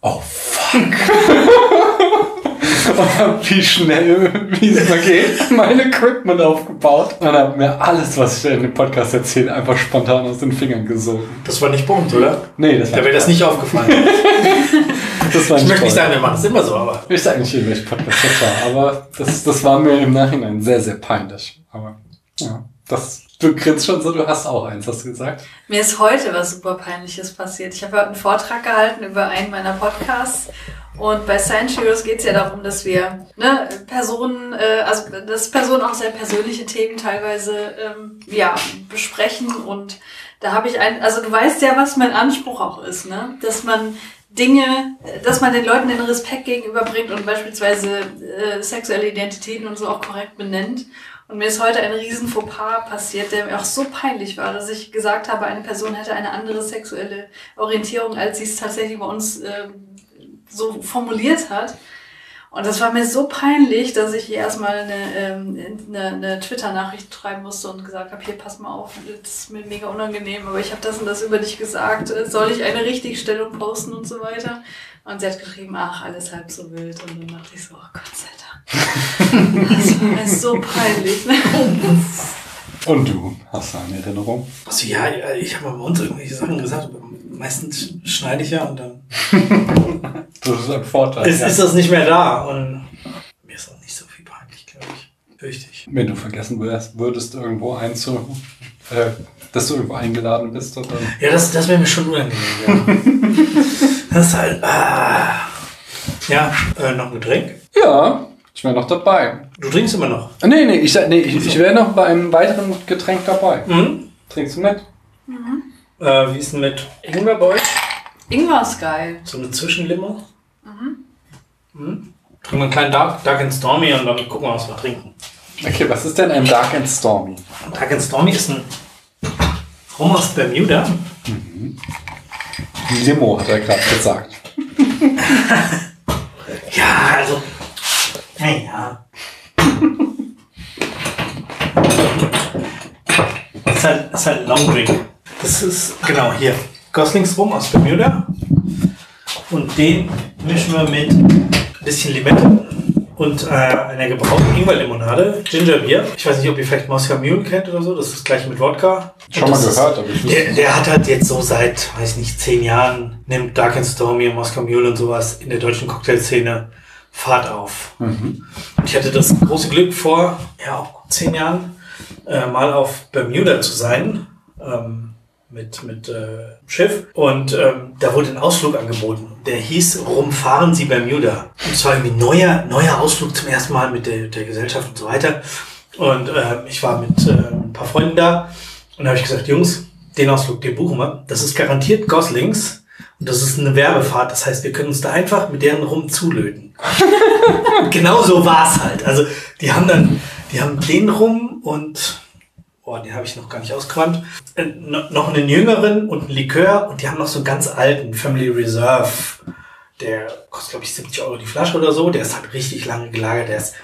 oh fuck. und hab wie schnell, wie es immer geht, mein Equipment aufgebaut und habe mir alles, was ich in dem Podcast erzähle, einfach spontan aus den Fingern gesogen. Das war nicht bei uns, oder? Nee, das war Da wäre das nicht aufgefallen. Das war Ich möchte nicht sagen, wir machen das immer so, aber. Ich sage nicht, in welchem Podcast das war, aber das, das war mir im Nachhinein sehr, sehr peinlich. Aber ja, das, du grinst schon so, du hast auch eins, hast du gesagt? Mir ist heute was super Peinliches passiert. Ich habe heute einen Vortrag gehalten über einen meiner Podcasts. Und bei Science Heroes geht es ja darum, dass wir ne, Personen, äh, also dass Personen auch sehr persönliche Themen teilweise ähm, ja, besprechen. Und da habe ich ein, also du weißt ja, was mein Anspruch auch ist, ne? Dass man Dinge, dass man den Leuten den Respekt gegenüberbringt und beispielsweise äh, sexuelle Identitäten und so auch korrekt benennt. Und mir ist heute ein riesen Fauxpas passiert, der mir auch so peinlich war, dass ich gesagt habe, eine Person hätte eine andere sexuelle Orientierung, als sie es tatsächlich bei uns ähm, so formuliert hat. Und das war mir so peinlich, dass ich ihr erstmal eine, ähm, eine, eine Twitter-Nachricht schreiben musste und gesagt habe, hier, pass mal auf, das ist mir mega unangenehm, aber ich habe das und das über dich gesagt, äh, soll ich eine Richtigstellung posten und so weiter? Und sie hat geschrieben, ach, alles halb so wild. Und dann dachte ich so, oh Gott sei Dank. Das war mir so peinlich. Ne? Und du hast eine Erinnerung? Also ja, ich habe bei uns irgendwelche Sachen gesagt, aber meistens schneide ich ja und dann Das ist ein Vorteil. ist, ja. ist das nicht mehr da. Und mir ist auch nicht so viel peinlich, glaube ich. Fürchte ich. Wenn du vergessen wärst, würdest irgendwo einzu, äh, dass du irgendwo eingeladen bist dann. Ja, das, das wäre mir schon unangenehm, ja. das ist halt, ah. Ja, äh, noch ein Getränk? Ja, ich wäre noch dabei. Du trinkst immer noch. Ah, Nee, nee, ich, nee, ich, ich wäre noch bei einem weiteren Getränk dabei. Mhm. Trinkst du mit? Äh, wie ist denn mit Ingwer bei euch? Ingwer ist geil. So eine Zwischenlimo? Mhm. Trinken wir einen kleinen Dark, Dark and Stormy und dann gucken wir, was wir trinken. Okay, was ist denn ein Dark and Stormy? Dark and Stormy ist ein Rum aus Bermuda. Limo, hat er gerade gesagt. Ja, also. Naja. Das ist halt, das ist halt ein Long Drink. Das ist, genau, hier. Goslings Rum aus Bermuda. Und den mischen wir mit ein bisschen Limette und äh, einer gebrauchten Ingwerlimonade, Gingerbier. Ich weiß nicht, ob ihr vielleicht Moscow Mule kennt oder so. Das ist das gleiche mit Wodka. Schon Und mal gehört, aber ich Der, der hat halt jetzt so seit, weiß nicht, zehn Jahren, nimmt Dark and Stormy, Moscow Mule und sowas in der deutschen Cocktailszene Fahrt auf. Mhm. Und ich hatte das große Glück vor, ja, auch gut zehn Jahren, äh, mal auf Bermuda zu sein. Ähm, mit, mit äh, Schiff. Und ähm, da wurde ein Ausflug angeboten. Der hieß Rumfahren Sie Bermuda. Und zwar irgendwie neuer, neuer Ausflug zum ersten Mal mit der, der Gesellschaft und so weiter. Und ähm, ich war mit äh, ein paar Freunden da. Und habe ich gesagt, Jungs, den Ausflug, den buchen wir. Das ist garantiert Goslings. Und das ist eine Werbefahrt. Das heißt, wir können uns da einfach mit deren rum zulöten. Genau so war's halt. Also die haben dann, die haben den rum und oh, den habe ich noch gar nicht ausgeräumt. Äh, no- noch einen jüngeren und einen Likör und die haben noch so einen ganz alten Family Reserve. Der kostet, glaube ich, 70 Euro die Flasche oder so. Der ist halt richtig lange gelagert. Der ist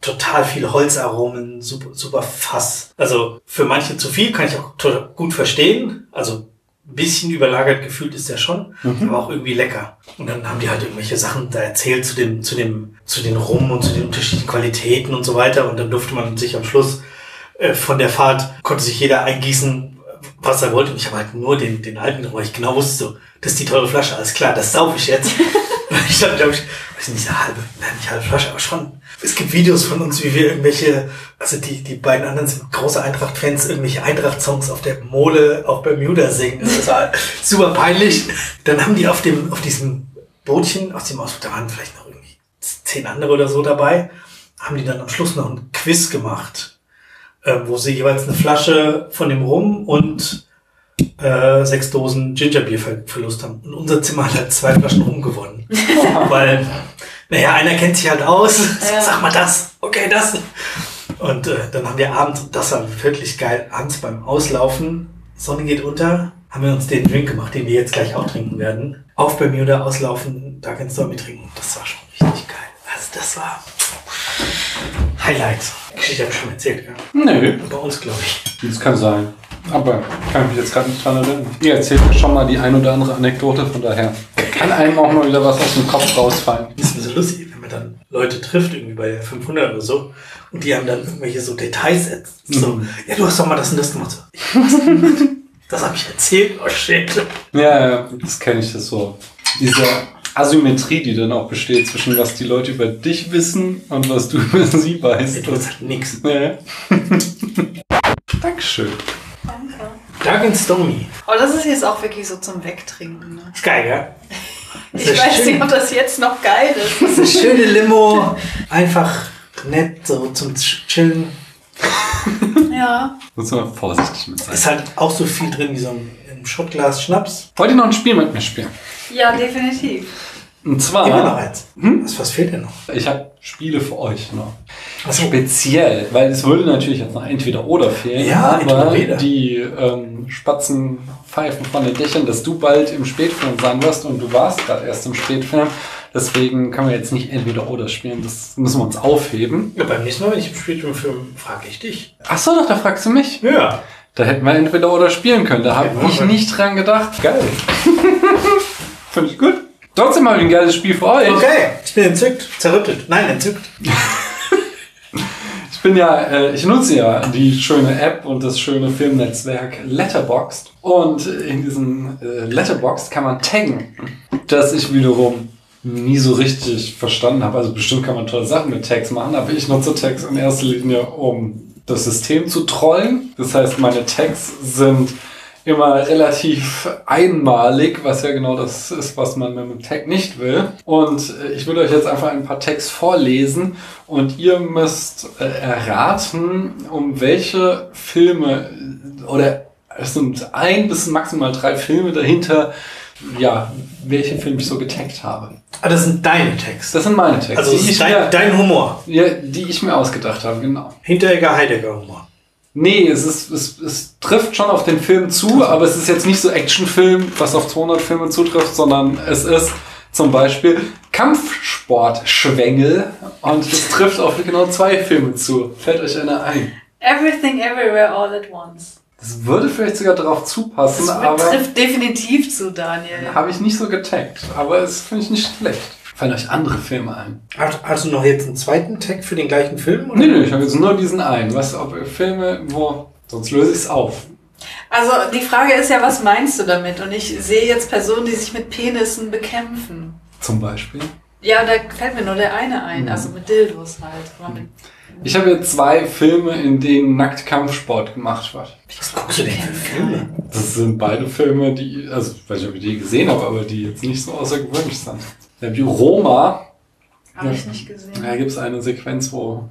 total viele Holzaromen, super, super Fass. Also für manche zu viel, kann ich auch gut verstehen. Also ein bisschen überlagert gefühlt ist der schon, aber auch irgendwie lecker. Und dann haben die halt irgendwelche Sachen da erzählt zu dem, zu dem, zu den Rum und zu den unterschiedlichen Qualitäten und so weiter. Und dann durfte man sich am Schluss äh, von der Fahrt konnte sich jeder eingießen, was er wollte. Und ich habe halt nur den, den alten, weil ich genau wusste, das ist die teure Flasche, alles klar, das saufe ich jetzt. ich habe, glaube ich, weiß nicht, eine halbe, nein, nicht halbe Flasche, aber schon. Es gibt Videos von uns, wie wir irgendwelche, also die, die beiden anderen sind große Eintracht-Fans, irgendwelche Eintracht-Songs auf der Mole auf Bermuda singen. Das war super peinlich. Dann haben die auf dem, auf diesem Bootchen aus dem Ausflug, da waren vielleicht noch irgendwie zehn andere oder so dabei, haben die dann am Schluss noch ein Quiz gemacht äh, wo sie jeweils eine Flasche von dem Rum und äh, sechs Dosen Gingerbier ver verlust haben. Und unser Zimmer hat halt zwei Flaschen Rum gewonnen. Weil, naja, einer kennt sich halt aus. Ja. Sag mal das, okay, das. Und äh, dann haben wir abends, das war wirklich geil, abends beim Auslaufen, Sonne geht unter, haben wir uns den Drink gemacht, den wir jetzt gleich auch trinken werden. Auf Bermuda auslaufen, da kannst du mit trinken. Das war schon richtig geil. Also das war Highlight. Geschichte habe ich schon erzählt, ja. Nö, Bei uns, glaube ich. das kann sein. Aber kann ich mich jetzt gerade nicht dran erinnern. Ihr erzählt mir schon mal die ein oder andere Anekdote, von daher kann einem auch mal wieder was aus dem Kopf rausfallen. Das ist so lustig, wenn man dann Leute trifft, irgendwie bei der 500 oder so, und die haben dann irgendwelche so Details. So, Mhm. ja, du hast doch mal das und das gemacht. Das habe ich erzählt. Oh shit. Ja, ja, das kenne ich das so. Diese Asymmetrie, die dann auch besteht zwischen was die Leute über dich wissen und was du über sie weißt. Du hast halt nix. Ja. Dankeschön. Dark and Stormy. Aber das ist jetzt auch wirklich so zum Wegtrinken. Ne? Ist geil, ja? Ich weiß schön. nicht, ob das jetzt noch geil ist. Das ist schöne Limo. Einfach nett, so zum Chillen. Ja. Muss man vorsichtig mit sein. Ist halt auch so viel drin wie so ein, ein Schottglas Schnaps. Wollt ihr noch ein Spiel mit mir spielen? Ja, definitiv. Und Immer noch zwar, eins. Hm? Was, was fehlt denn noch? ich habe Spiele für euch noch. Ach so. Speziell, weil es würde natürlich jetzt noch entweder oder fehlen, Ja, aber die ähm, Spatzen pfeifen von den Dächern, dass du bald im Spätfilm sein wirst und du warst gerade erst im Spätfilm. Deswegen können wir jetzt nicht entweder oder spielen, das müssen wir uns aufheben. Ja, beim nächsten Mal, wenn ich im Spielfilm film, frage ich dich. Ach so, doch, da fragst du mich. Ja. Da hätten wir entweder oder spielen können. Da habe ich nicht dran gedacht. Geil. Finde ich gut. Trotzdem habe ich ein geiles Spiel für euch. Okay, ich bin entzückt. Zerrüttet. Nein, entzückt. Ich bin ja, äh, ich nutze ja die schöne App und das schöne Filmnetzwerk Letterboxd. Und in diesem äh, Letterboxd kann man taggen, das ich wiederum nie so richtig verstanden habe. Also bestimmt kann man tolle Sachen mit Tags machen, aber ich nutze Tags in erster Linie, um das System zu trollen. Das heißt, meine Tags sind immer relativ einmalig, was ja genau das ist, was man mit dem Tag nicht will. Und äh, ich würde euch jetzt einfach ein paar Tags vorlesen und ihr müsst äh, erraten, um welche Filme oder es sind ein bis maximal drei Filme dahinter, ja, welche Filme ich so getaggt habe. Ah, das sind deine Texte. Das sind meine Tags, Also die, ist dein, mir, dein Humor. ja, die ich mir ausgedacht habe, genau. Hinteregger, Heidegger Humor. Nee, es, ist, es, es trifft schon auf den Film zu, aber es ist jetzt nicht so Actionfilm, was auf 200 Filme zutrifft, sondern es ist zum Beispiel Kampfsport-Schwengel und es trifft auf genau zwei Filme zu. Fällt euch einer ein? Everything Everywhere All at Once. Das würde vielleicht sogar darauf zupassen, Das aber trifft definitiv zu Daniel. habe ich nicht so getaggt. Aber es finde ich nicht schlecht. Fallen euch andere Filme ein? Hast, hast du noch jetzt einen zweiten Tag für den gleichen Film? Nee, nee, ich habe jetzt nur diesen einen. Was, ob Filme, wo, sonst löse ich es auf. Also die Frage ist ja, was meinst du damit? Und ich sehe jetzt Personen, die sich mit Penissen bekämpfen. Zum Beispiel. Ja, da fällt mir nur der eine ein, also mit Dildos halt. Mit Ich habe jetzt zwei Filme, in denen nackt Kampfsport gemacht wird. Was guckst du denn für Filme? Das sind beide Filme, die, also ich weiß nicht, ob ich die gesehen habe, aber die jetzt nicht so außergewöhnlich sind. Wie Roma, habe ich nicht gesehen. da gibt es eine Sequenz, wo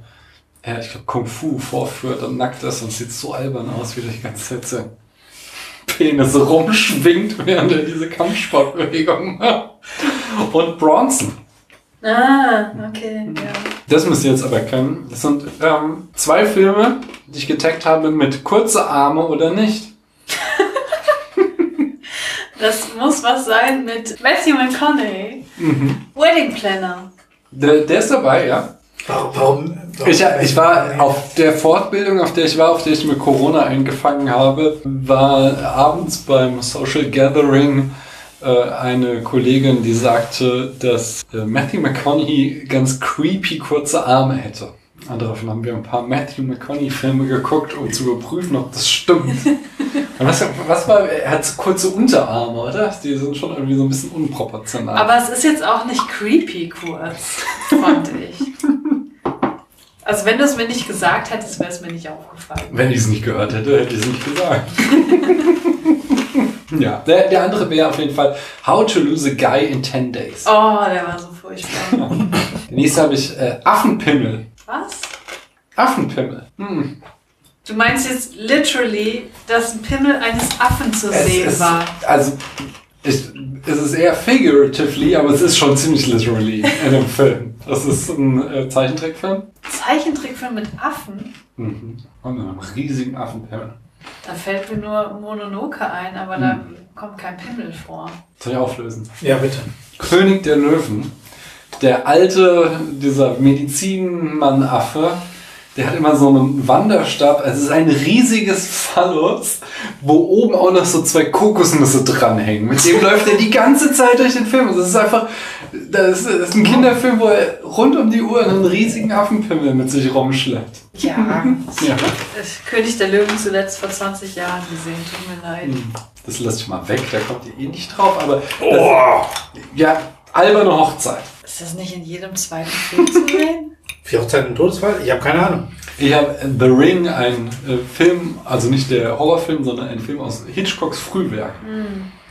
er, ich glaube, Kung Fu vorführt und nackt ist und sieht so albern aus, wie der die ganze Zeit so Penis rumschwingt, während er diese Kampfsportbewegung macht. Und Bronson. Ah, okay, ja. Das müsst ihr jetzt aber kennen. Das sind ähm, zwei Filme, die ich getaggt habe mit kurze Arme oder nicht. Das muss was sein mit Matthew McConaughey. Mhm. Wedding Planner. Der, der ist dabei, ja. Warum? warum, warum Ich, ich war auf der Fortbildung, auf der ich war, auf der ich mir Corona eingefangen habe, war abends beim Social Gathering äh, eine Kollegin, die sagte, dass äh, Matthew McConaughey ganz creepy kurze Arme hätte. Und daraufhin haben wir ein paar Matthew McConaughey-Filme geguckt, um zu überprüfen, ob das stimmt. Was, was war, er hat so kurze Unterarme, oder? Die sind schon irgendwie so ein bisschen unproportional. Aber es ist jetzt auch nicht creepy kurz, fand ich. Also wenn du es mir nicht gesagt hättest, wäre es mir nicht aufgefallen. Wenn ich es nicht gehört hätte, hätte ich es nicht gesagt. ja, der, der andere wäre auf jeden Fall How to Lose a Guy in 10 Days. Oh, der war so furchtbar. Der nächste habe ich äh, Affenpimmel. Was? Affenpimmel. Hm. Du meinst jetzt literally, dass ein Pimmel eines Affen zu sehen ist, war? also, ich, es ist eher figuratively, aber es ist schon ziemlich literally in dem Film. Das ist ein äh, Zeichentrickfilm. Zeichentrickfilm mit Affen? Mhm. Und einem riesigen Affenpimmel. Da fällt mir nur Mononoke ein, aber da kommt kein Pimmel vor. Soll ich auflösen? Ja, bitte. König der Löwen, der alte, dieser Medizinmann-Affe, der hat immer so einen Wanderstab. Also es ist ein riesiges Phallus, wo oben auch noch so zwei Kokosnüsse dranhängen. Mit dem läuft er die ganze Zeit durch den Film. Also es ist einfach, das ist, das ist ein Kinderfilm, wo er rund um die Uhr einen riesigen Affenpimmel mit sich rumschleppt. Ja, Ja. das König der Löwen zuletzt vor 20 Jahren gesehen, tut mir leid. Das lasse ich mal weg, da kommt ihr eh nicht drauf, aber das, ja, alberne Hochzeit. Ist das nicht in jedem zweiten Film zu sehen? Vier Hochzeiten und Todesfall? Ich habe keine Ahnung. Ich habe The Ring, ein äh, Film, also nicht der Horrorfilm, sondern ein Film aus Hitchcocks Frühwerk.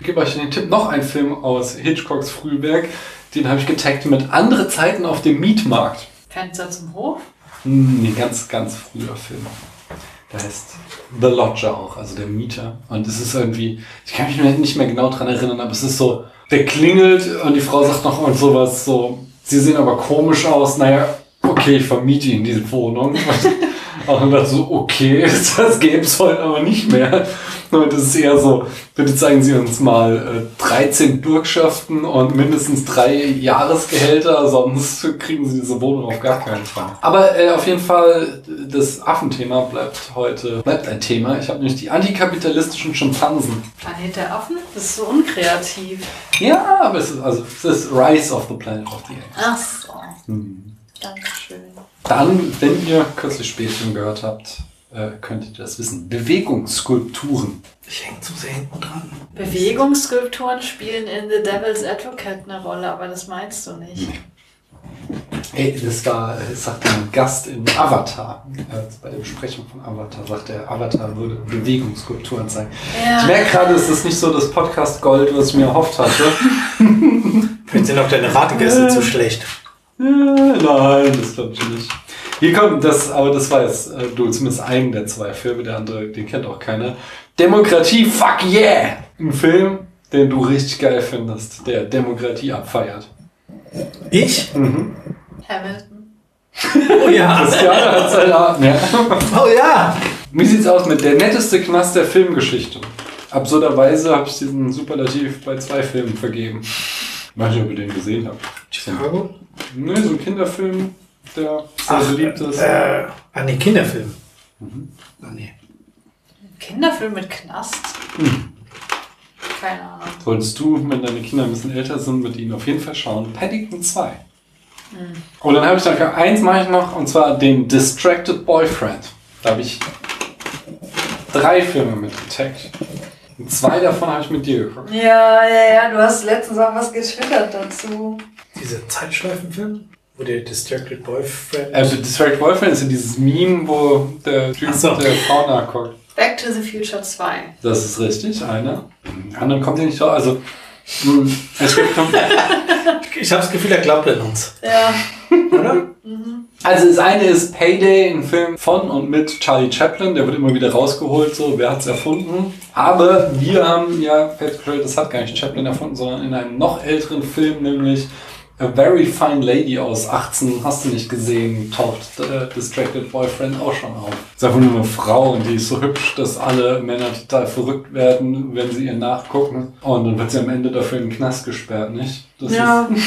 Ich gebe euch den Tipp, noch ein Film aus Hitchcocks Frühwerk. Den habe ich getaggt mit andere Zeiten auf dem Mietmarkt. Fenster zum Hof? Hm, Nee, ganz, ganz früher Film. Der heißt The Lodger auch, also der Mieter. Und es ist irgendwie, ich kann mich nicht mehr genau dran erinnern, aber es ist so, der klingelt und die Frau sagt noch und sowas so, sie sehen aber komisch aus, naja, okay, ich vermiete Ihnen diese Wohnung. Und dann dachte so, okay, das gäbe es heute aber nicht mehr. Und das ist eher so, bitte zeigen Sie uns mal äh, 13 Bürgschaften und mindestens drei Jahresgehälter, sonst kriegen Sie diese Wohnung auf gar keinen Fall. Aber äh, auf jeden Fall, das Affenthema bleibt heute, bleibt ein Thema. Ich habe nämlich die antikapitalistischen Schimpansen. Planet der Affen? Das ist so unkreativ. Ja, aber es ist, also, es ist Rise of the Planet of the Apes. Ach so. Hm. Dankeschön. Dann, wenn ihr kürzlich Spätfilm gehört habt, äh, könntet ihr das wissen. Bewegungsskulpturen. Ich hänge zu sehr hinten dran. Bewegungsskulpturen spielen in The Devil's Advocate eine Rolle, aber das meinst du nicht. Ey, das war, das sagte ein Gast in Avatar. Äh, bei der Besprechung von Avatar sagt er, Avatar würde Bewegungsskulpturen sein. Ich merke gerade, es ist nicht so das Podcast Gold, was ich mir erhofft hatte. Vielleicht sind auch deine Rategäste zu schlecht. Äh, Nein, das glaube ich nicht. Hier kommt das, aber das weiß äh, du zumindest einen der zwei Filme, der andere, den kennt auch keiner. Demokratie, fuck yeah! Ein Film, den du richtig geil findest, der Demokratie abfeiert. Ich? Hamilton. Oh ja. Christiane hat seinen Arm, ja. Oh ja. Wie sieht's aus mit der netteste Knast der Filmgeschichte? Absurderweise habe ich diesen Superlativ bei zwei Filmen vergeben. Weiß nicht, ob ihr den gesehen habt. Chicago? Ne, so ein Kinderfilm, der sehr Ach, beliebt ist. Äh, ah, nee, Kinderfilm. Ah, nee. Kinderfilm mit Knast? Keine Ahnung. Solltest du, wenn deine Kinder ein bisschen älter sind, mit ihnen auf jeden Fall schauen. Paddington 2. Und dann habe ich noch eins mache ich noch, und zwar den Distracted Boyfriend. Da habe ich drei Filme mitgetaggt. Und zwei davon habe ich mit dir geguckt. Ja, ja, ja, du hast letztens auch was getwittert dazu. Dieser Zeitschleifenfilm, wo der Distracted Boyfriend. Äh, Distracted Boyfriend ist ja dieses Meme, wo der Typ so. der Frau nachguckt. Back to the Future 2. Das ist richtig, einer. Der andere kommt ja nicht drauf. Also, es gibt ich habe das Gefühl, er glaubt an uns. Ja. Oder? Also das eine ist Payday, ein Film von und mit Charlie Chaplin, der wird immer wieder rausgeholt, so wer hat's erfunden. Aber wir haben ja festgestellt, das hat gar nicht Chaplin erfunden, sondern in einem noch älteren Film, nämlich A Very Fine Lady aus 18, hast du nicht gesehen, taucht äh, Distracted Boyfriend auch schon auf. Das ist einfach nur eine Frau und die ist so hübsch, dass alle Männer total verrückt werden, wenn sie ihr nachgucken. Und dann wird sie am Ende dafür in den Knast gesperrt, nicht? Das Ja.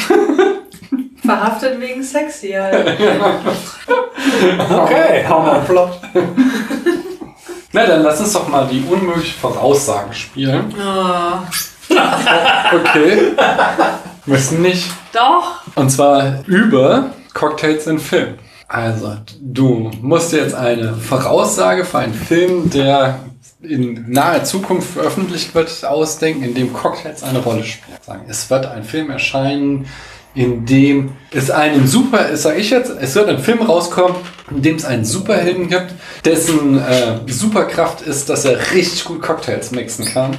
Verhaftet wegen sexy halt. Okay, hau mal flott. Na, dann lass uns doch mal die unmögliche Voraussage spielen. Oh. Okay. Müssen nicht. Doch. Und zwar über Cocktails in Film. Also, du musst jetzt eine Voraussage für einen Film, der in naher Zukunft veröffentlicht wird, ausdenken, in dem Cocktails eine Rolle spielen. Es wird ein Film erscheinen, in dem es einen Super, sage ich jetzt, es wird ein Film rauskommen, in dem es einen Superhelden gibt, dessen äh, Superkraft ist, dass er richtig gut Cocktails mixen kann.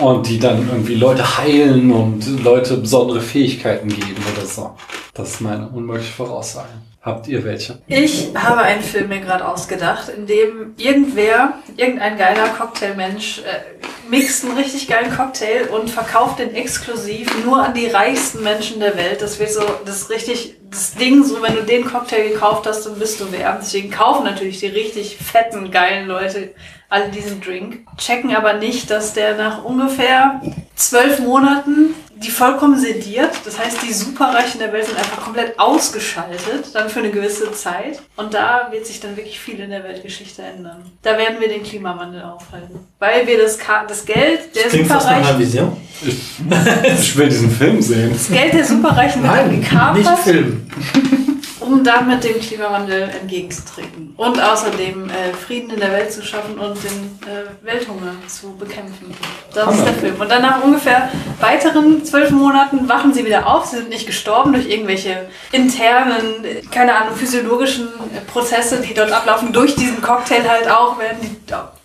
Und die dann irgendwie Leute heilen und Leute besondere Fähigkeiten geben oder so. Das ist meine unmögliche Voraussage. Habt ihr welche? Ich habe einen Film mir gerade ausgedacht, in dem irgendwer, irgendein geiler Cocktailmensch, äh, mixt einen richtig geilen Cocktail und verkauft den exklusiv nur an die reichsten Menschen der Welt. Das wird so, das ist richtig, das Ding, so wenn du den Cocktail gekauft hast, dann bist du wer. Deswegen kaufen natürlich die richtig fetten, geilen Leute alle diesen Drink, checken aber nicht, dass der nach ungefähr zwölf Monaten die vollkommen sediert. Das heißt, die Superreichen der Welt sind einfach komplett ausgeschaltet, dann für eine gewisse Zeit. Und da wird sich dann wirklich viel in der Weltgeschichte ändern. Da werden wir den Klimawandel aufhalten. Weil wir das, Ka das Geld der Klingt fast nach einer Superreichen, Vision. Ich will diesen Film sehen. das Geld der Superreichen wird dann Nein, nicht gekapert, Film. um damit dem Klimawandel entgegenzutreten. Und außerdem äh, Frieden in der Welt zu schaffen und den äh, Welthunger zu bekämpfen. Das ist Hammer. der Film. Und dann nach ungefähr weiteren zwölf Monaten wachen sie wieder auf. Sie sind nicht gestorben durch irgendwelche internen, keine Ahnung, physiologischen äh, Prozesse, die dort ablaufen. Durch diesen Cocktail halt auch werden die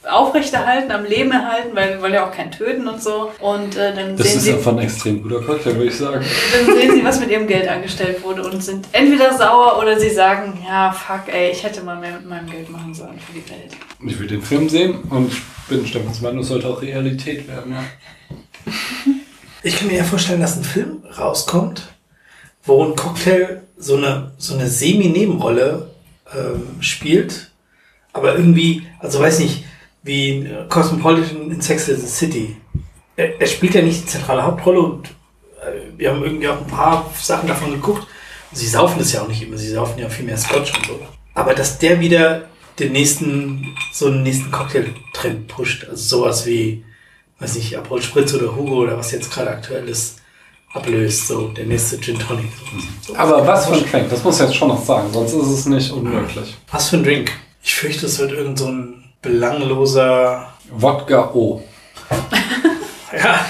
aufrechterhalten, am Leben erhalten, weil wir wollen ja auch keinen töten und so. Und äh, dann Das sehen ist sie einfach ein extrem guter Cocktail, würde ich sagen. dann sehen sie, was mit ihrem Geld angestellt wurde und sind entweder sauer oder sie sagen, ja, fuck, ey, ich hätte mal mehr mit meinem Geld machen sollen für die Welt. Ich will den Film sehen und ich bin Stefans Meinung, es sollte auch Realität werden, ja. Ich kann mir ja vorstellen, dass ein Film rauskommt, wo ein Cocktail so eine, so eine semi-Nebenrolle ähm, spielt, aber irgendwie, also weiß nicht, wie in äh, Cosmopolitan in Sex and the City. Er, er spielt ja nicht die zentrale Hauptrolle und äh, wir haben irgendwie auch ein paar Sachen davon geguckt. Und sie saufen das ja auch nicht immer, sie saufen ja viel mehr Scotch und so. Aber dass der wieder den nächsten, so einen nächsten Cocktail-Trend pusht, also sowas wie, weiß nicht, Aperol Spritz oder Hugo oder was jetzt gerade aktuell ist, ablöst, so der nächste Gin Tonic. So. Aber was für ein Drink, das muss ich jetzt schon noch sagen, sonst ist es nicht unmöglich. Was für ein Drink? Ich fürchte, es wird irgend so ein belangloser, Wodka O. ja,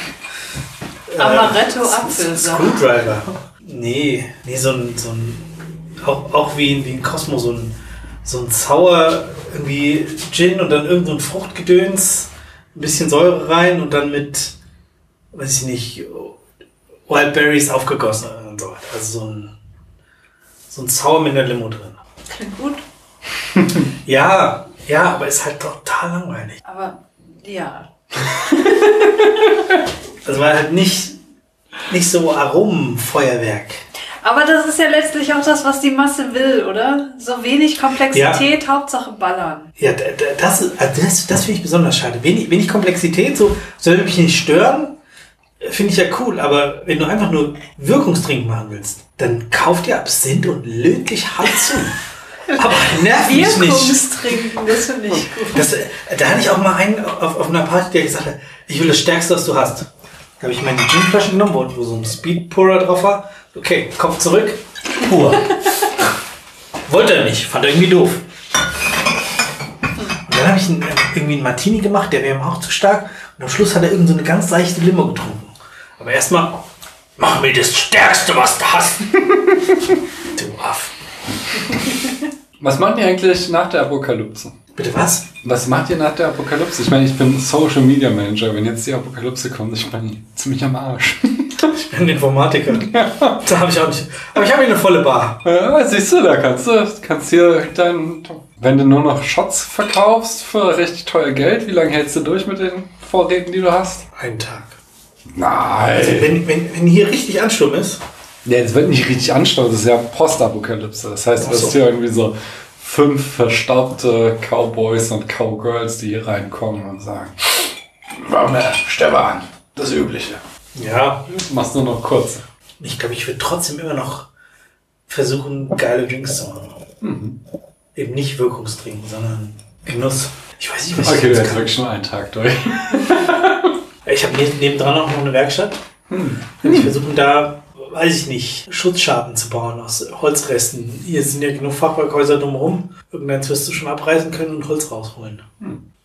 Amaretto äh, Apfelsaft. Screwdriver. Nee, nee, so ein, so ein auch, auch wie, wie ein Cosmo, so ein, so ein sauer irgendwie Gin und dann irgend so ein Fruchtgedöns, ein bisschen Säure rein und dann mit, weiß ich nicht, Wildberries aufgegossen und so weiter. Also so ein, so ein Sauer mit einer Limo drin. Klingt gut, Ja, ja, aber ist halt total langweilig. aber ja. Also war halt nicht, nicht so Aromenfeuerwerk. Aber das ist ja letztlich auch das, was die Masse will, oder? So wenig Komplexität, Hauptsache ballern. Ja, das, also das, das finde ich besonders schade. Wenig, wenig Komplexität, so soll mich nicht stören, finde ich ja cool. Aber wenn du einfach nur Wirkungstrink machen willst, dann kauf dir Absinth und löt dich hart zu. Aber nerv mich nicht. Wirkungstrinken, das finde ich gut. Das, da hatte ich auch mal einen auf, auf einer Party, der gesagt hat, ich will das Stärkste, was du hast. Da habe ich meine Ginflasche genommen, wo, wo so ein Speed Pourer drauf war. Okay, Kopf zurück, pur. Wollte er nicht, fand er irgendwie doof. Und dann habe ich einen, irgendwie einen Martini gemacht, der wäre ihm auch zu stark. Und am Schluss hat er irgend so eine ganz leichte Limo getrunken. Aber erstmal, mach mir das Stärkste, was du hast. du Aff. Was macht ihr eigentlich nach der Apokalypse? Bitte was? Was macht ihr nach der Apokalypse? Ich meine, ich bin Social Media Manager. Wenn jetzt die Apokalypse kommt, ich bin ziemlich am Arsch. Ich bin Informatiker. Da habe ich auch nicht. Aber ich habe hier eine volle Bar. Ja, siehst du, da kannst du kannst hier dein, wenn du nur noch Shots verkaufst für richtig teuer Geld, wie lange hältst du durch mit den Vorräten, die du hast? Einen Tag. Also Nein. wenn, wenn, wenn hier richtig Ansturm ist, Ja, das wird nicht richtig anstrengend, das ist ja Postapokalypse. Das heißt, du hast hier irgendwie so fünf verstaubte Cowboys und Cowgirls, die hier reinkommen und sagen, Warte, Stefan, das Übliche. ja, Du machst nur noch kurz. ich glaube, ich würde trotzdem immer noch versuchen, geile Drinks zu machen. Mhm. Eben nicht Wirkungstrinken, sondern Genuss. Ich weiß nicht, was Okay, ich du jetzt hast wirklich nur einen Tag durch. Ich habe neben- nebendran auch noch eine Werkstatt. Hm. Ich versuche da, weiß ich nicht, Schutzschaden zu bauen aus Holzresten. Hier sind ja genug Fachwerkhäuser drumherum. Irgendwann wirst du schon abreißen können und Holz rausholen.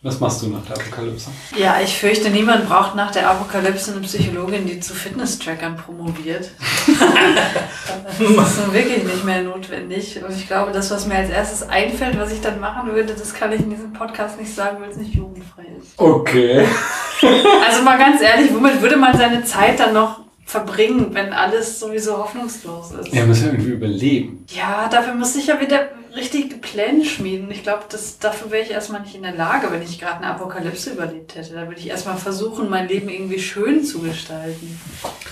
Was machst du nach der Apokalypse? Ja, ich fürchte, niemand braucht nach der Apokalypse eine Psychologin, die zu Fitness-Trackern promoviert. das ist nun wirklich nicht mehr notwendig. Und ich glaube, das, was mir als erstes einfällt, was ich dann machen würde, das kann ich in diesem Podcast nicht sagen, weil es nicht jugendfrei ist. Okay. Also mal ganz ehrlich, womit würde man seine Zeit dann noch verbringen, wenn alles sowieso hoffnungslos ist? Er muss ja irgendwie überleben. Ja, dafür muss ich ja wieder richtige Pläne schmieden. Ich glaube, das- dafür wäre ich erstmal nicht in der Lage, wenn ich gerade eine Apokalypse überlebt hätte. Da würde ich erstmal versuchen, mein Leben irgendwie schön zu gestalten.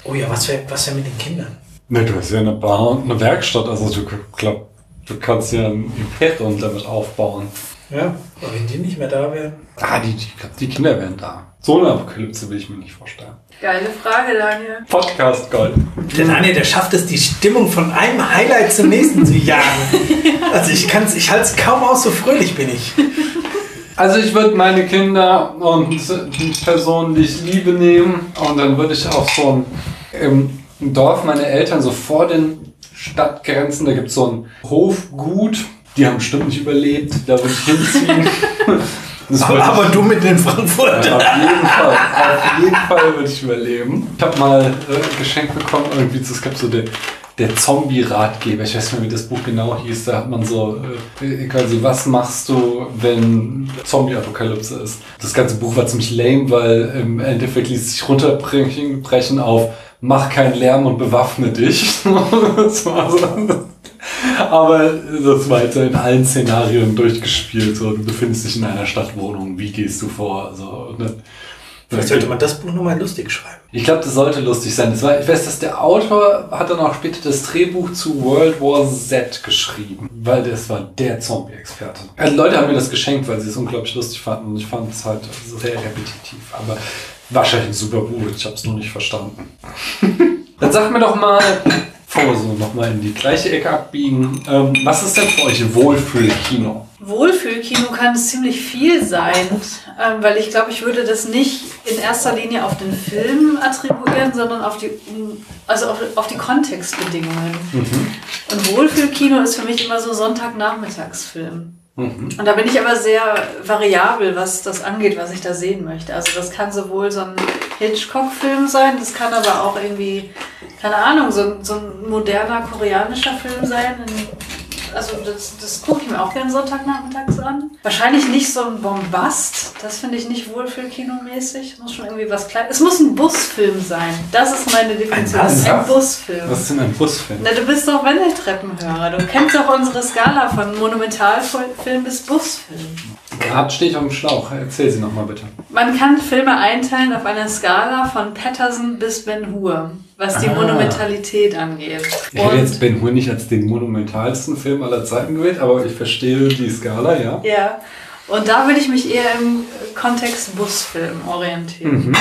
Oh ja, was wäre was wär mit den Kindern? Ne, du hast ja eine Bar und eine Werkstatt, also du glaub, du kannst ja ein Imperium damit aufbauen. Ja, aber wenn die nicht mehr da wären. Ah, die, die, die Kinder wären da. So eine Apokalypse will ich mir nicht vorstellen. Geile Frage, Daniel. Podcast Gold. Der Daniel, der schafft es, die Stimmung von einem Highlight zum nächsten zu jagen. Also ich kann's, ich halte es kaum aus, so fröhlich bin ich. Also ich würde meine Kinder und die Personen, die ich liebe, nehmen und dann würde ich auf so ein im Dorf meine Eltern so vor den Stadtgrenzen, da gibt es so ein Hofgut, die haben bestimmt nicht überlebt, da würde ich hinziehen. Das Aber, aber du mit den Frankfurter. Auf jeden Fall, auf jeden Fall würde ich überleben. Ich habe mal äh, geschenkt bekommen, irgendwie, es gab so der, der Zombie-Ratgeber, ich weiß nicht mehr, wie das Buch genau hieß, da hat man so äh, quasi, was machst du, wenn Zombie-Apokalypse ist. Das ganze Buch war ziemlich lame, weil im Endeffekt ließ es sich runterbrechen brechen auf mach keinen Lärm und bewaffne dich. das war so. Aber das war jetzt in allen Szenarien durchgespielt. So, du befindest dich in einer Stadtwohnung, wie gehst du vor? So, ne? Vielleicht sollte man das Buch nochmal lustig schreiben. Ich glaube, das sollte lustig sein. Das war, ich weiß, dass der Autor hat dann auch später das Drehbuch zu World War Z geschrieben, weil das war der Zombie-Experte. Also Leute haben mir das geschenkt, weil sie es unglaublich lustig fanden und ich fand es halt sehr repetitiv. Aber wahrscheinlich ein super Buch, ich habe es nur nicht verstanden. dann sag mir doch mal, bevor wir so nochmal in die gleiche Ecke abbiegen, ähm, was ist denn für euch Wohlfühl-Kino? Wohlfühlkino kann es ziemlich viel sein, ähm, weil ich glaube, ich würde das nicht in erster Linie auf den Film attribuieren, sondern auf die, also auf, auf die Kontextbedingungen. Und Wohlfühlkino ist für mich immer so Sonntagnachmittagsfilm. Und da bin ich aber sehr variabel, was das angeht, was ich da sehen möchte. Also das kann sowohl so ein Hitchcock-Film sein, das kann aber auch irgendwie, keine Ahnung, so, ein- so ein moderner koreanischer Film sein. Also das, das gucke ich mir auch gerne Sonntagnachmittags an. Wahrscheinlich nicht so ein Bombast, das finde ich nicht wohlfühlkinomäßig. Es muss schon irgendwie was Kleines. Es muss ein Busfilm sein. Das ist meine Definition. was? Ein Busfilm. Was ist denn ein Busfilm? Na, du bist doch Wendeltreppenhörer. Du kennst doch unsere Skala von Monumentalfilm bis Busfilm. Gerade stehe ich auf dem Schlauch. Erzähl sie nochmal bitte. Man kann Filme einteilen auf einer Skala von Patterson bis Ben Hur, was die Ah. Monumentalität angeht. Ich hätte jetzt Ben Hur nicht als den monumentalsten Film aller Zeiten gewählt, aber ich verstehe die Skala, ja. ja, und da würde ich mich eher im Kontext Busfilm orientieren. Mhm.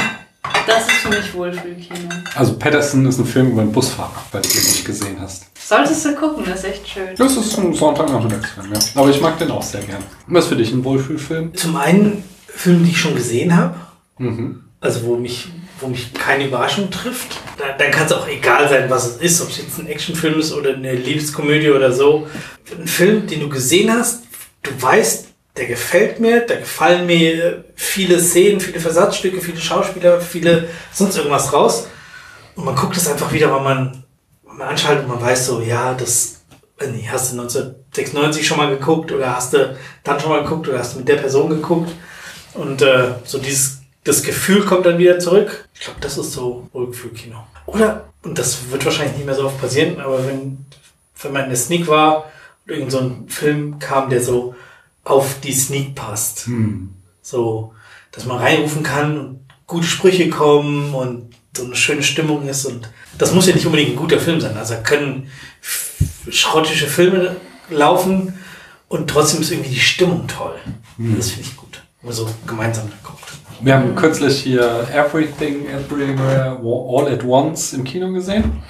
Das ist für mich Wohlfühlkino. Also Patterson ist ein Film über einen Busfahrer, weil du den nicht gesehen hast. Solltest du gucken, das ist echt schön. Das ist ein Sonntagnachmittagsfilm, ja. Aber ich mag den auch sehr gern. Was ist für dich ein Wohlfühlfilm? Zum einen Filme, die ich schon gesehen habe, Mhm. also wo mich, wo mich keine Überraschung trifft. Da, dann kann es auch egal sein, was es ist, ob es jetzt ein Actionfilm ist oder eine Liebeskomödie oder so. Ein Film, den du gesehen hast, du weißt, der gefällt mir, da gefallen mir viele Szenen, viele Versatzstücke, viele Schauspieler, viele sonst irgendwas raus. Und man guckt es einfach wieder, weil man, weil man anschaltet und man weiß so, ja, das nicht, hast du 1996 schon mal geguckt oder hast du dann schon mal geguckt oder hast du mit der Person geguckt. Und äh, so dieses das Gefühl kommt dann wieder zurück. Ich glaube, das ist so Wohlgefühlkino. Oder, und das wird wahrscheinlich nicht mehr so oft passieren, aber wenn, wenn man in der Sneak war und irgend so ein Film kam, der so auf die Sneak passt. Hm. So, dass man reinrufen kann und gute Sprüche kommen und so eine schöne Stimmung ist. Und das muss ja nicht unbedingt ein guter Film sein. Also können schrottische Filme laufen und trotzdem ist irgendwie die Stimmung toll. Das finde ich gut. Wenn man so gemeinsam da guckt. Wir haben kürzlich hier Everything, Everywhere, All at Once im Kino gesehen.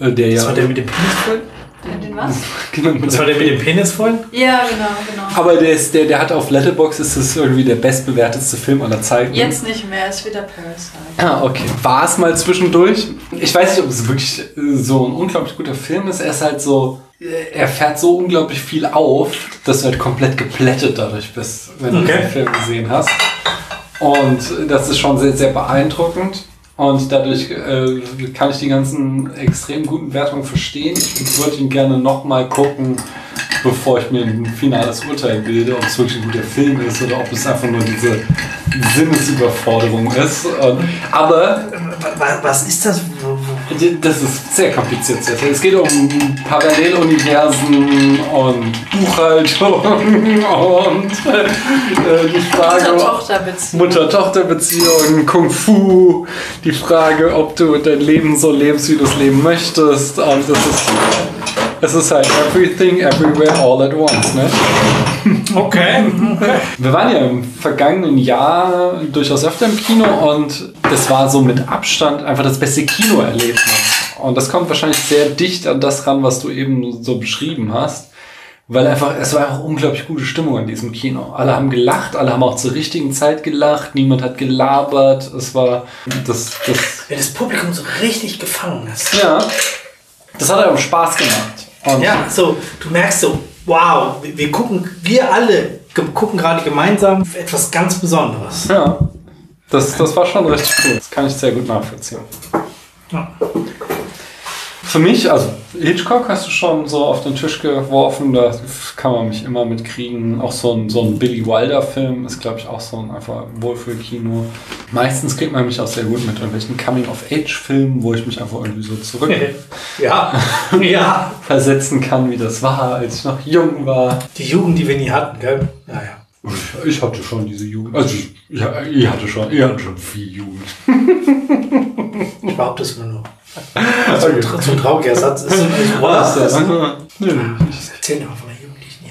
Äh, Der Das ja. war der mit dem Penis voll? Den, den was? Genau, Das war der mit dem Penis voll? Ja, genau, genau. Aber der, ist, der, der hat auf Letterboxd ist das irgendwie der bestbewertetste Film aller Zeiten. Jetzt nicht mehr, ist wieder Parasite. Ah, okay. War es mal zwischendurch. Ich weiß nicht, ob es wirklich äh, so ein unglaublich guter Film ist. Er ist halt so, äh, er fährt so unglaublich viel auf, dass du halt komplett geplättet dadurch bist, wenn du Okay. den Film gesehen hast. Und das ist schon sehr, sehr beeindruckend. Und dadurch äh, kann ich die ganzen extrem guten Wertungen verstehen. Ich würde ihn gerne nochmal gucken, bevor ich mir ein finales Urteil bilde, ob es wirklich ein guter Film ist oder ob es einfach nur diese Sinnesüberforderung ist. Und, aber Wa- Was ist das? Das ist sehr kompliziert. Es geht um Paralleluniversen und Buchhaltung und äh, die Frage, Mutter-Tochter-Beziehung. Mutter-Tochter-Beziehungen, Kung Fu, die Frage, ob du dein Leben so lebst, wie du es leben möchtest. Und das ist, es ist halt everything, everywhere, all at once. Ne? Okay. Wir waren ja im vergangenen Jahr durchaus öfter im Kino und das war so mit Abstand einfach das beste Kinoerlebnis. Und das kommt wahrscheinlich sehr dicht an das ran, was du eben so beschrieben hast. Weil einfach, es war einfach unglaublich gute Stimmung in diesem Kino. Alle haben gelacht, alle haben auch zur richtigen Zeit gelacht, niemand hat gelabert. Es war das, das, Wenn das Publikum so richtig gefangen ist. ja, das hat einem Spaß gemacht. Und Ja, so, du merkst so, wow, wir, gucken, wir alle gucken gerade gemeinsam etwas ganz Besonderes. Ja, das, das war schon richtig cool. Das kann ich sehr gut nachvollziehen. Ja. Für mich, also Hitchcock hast du schon so auf den Tisch geworfen, da kann man mich immer mitkriegen. Auch so ein, so ein Billy Wilder-Film ist, glaube ich, auch so ein einfach Wohlfühlkino. Meistens kriegt man mich auch sehr gut mit irgendwelchen Coming-of-Age-Filmen, wo ich mich einfach irgendwie so zurück Ja, ja. versetzen kann, wie das war, als ich noch jung war. Die Jugend, die wir nie hatten, gell? Naja. Ich hatte schon diese Jugend. Also, ich, ja, ihr hatte schon, ihr hattet schon viel Jugend. Ich behaupte es nur. So ein, tra- so ein trauriger Satz ist. Was? Was? Nö, Erzähl doch mal von der Jugend, die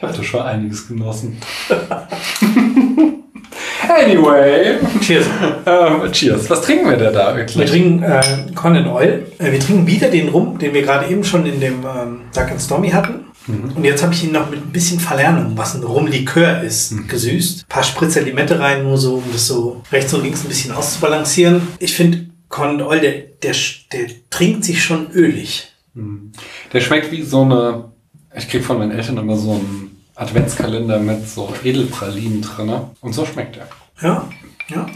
ich hatte. Schon einiges genossen. anyway, Cheers. ähm, cheers. Was trinken wir denn da Wir wirklich? trinken äh, Conan Oil. Äh, wir trinken wieder den Rum, den wir gerade eben schon in dem ähm, Dark and Stormy hatten. Und jetzt habe ich ihn noch mit ein bisschen Verlernung, was ein Rumlikör ist, gesüßt. Ein paar Spritzer Limette rein, nur so, um das so rechts und links ein bisschen auszubalancieren. Ich finde, Conan Oil, der, der, der trinkt sich schon ölig. Der schmeckt wie so eine. Ich krieg von meinen Eltern immer so einen Adventskalender mit so Edelpralinen drin. Und so schmeckt er. Ja, ja.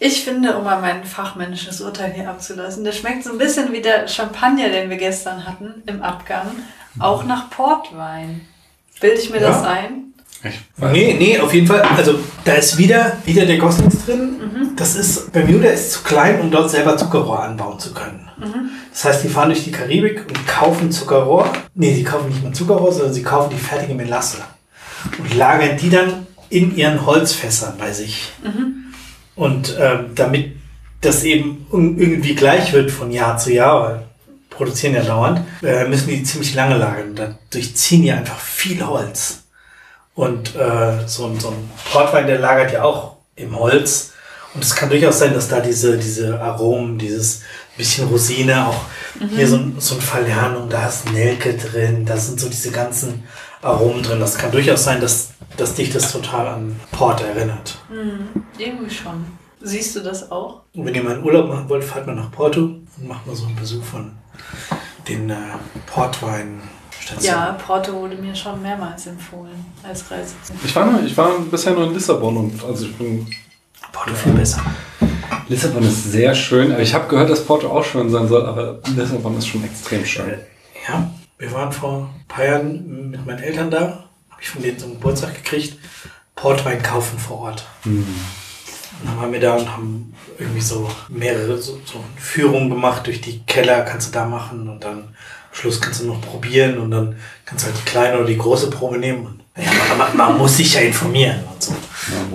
Ich finde, um mal mein fachmännisches Urteil hier abzulassen, der schmeckt so ein bisschen wie der Champagner, den wir gestern hatten im Abgang, auch nach Portwein. Bilde ich mir Ja. das ein? Nee, nee, auf jeden Fall. Also da ist wieder, wieder der Goslings drin. Das ist, Bermuda ist zu klein, um dort selber Zuckerrohr anbauen zu können. Das heißt, die fahren durch die Karibik und kaufen Zuckerrohr. Nee, sie kaufen nicht mal Zuckerrohr, sondern sie kaufen die fertige Melasse. Und lagern die dann in ihren Holzfässern bei sich. Und ähm, damit das eben irgendwie gleich wird von Jahr zu Jahr, weil produzieren ja dauernd, äh, müssen die ziemlich lange lagern. Dadurch ziehen die einfach viel Holz. Und äh, so, ein- so ein Portwein, der lagert ja auch im Holz. Und es kann durchaus sein, dass da diese, diese Aromen, dieses bisschen Rosine, auch hier so, ein- so ein Verlernung, da ist Nelke drin, da sind so diese ganzen Aromen drin. Das kann durchaus sein, dass, dass dich das total an Port erinnert. Irgendwie schon. Siehst du das auch? Und wenn ihr mal einen Urlaub machen wollt, fahrt mal nach Porto und macht mal so einen Besuch von den äh, Portweinstationen. Ja, Porto wurde mir schon mehrmals empfohlen als Reiseziel. Ich war, nur, ich war bisher nur in Lissabon und also ich bin. Porto viel besser. Lissabon ist sehr schön. aber Ich habe gehört, dass Porto auch schön sein soll, aber Lissabon ist schon extrem schön. Ja, wir waren vor ein paar Jahren mit meinen Eltern da. Habe ich von denen zum Geburtstag gekriegt. Portwein kaufen vor Ort. Und dann waren wir da und haben irgendwie so mehrere so, so Führungen gemacht durch die Keller, kannst du da machen und dann am Schluss kannst du noch probieren und dann kannst du halt die kleine oder die große Probe nehmen. Und, ja, man, man, man muss sich ja informieren und so.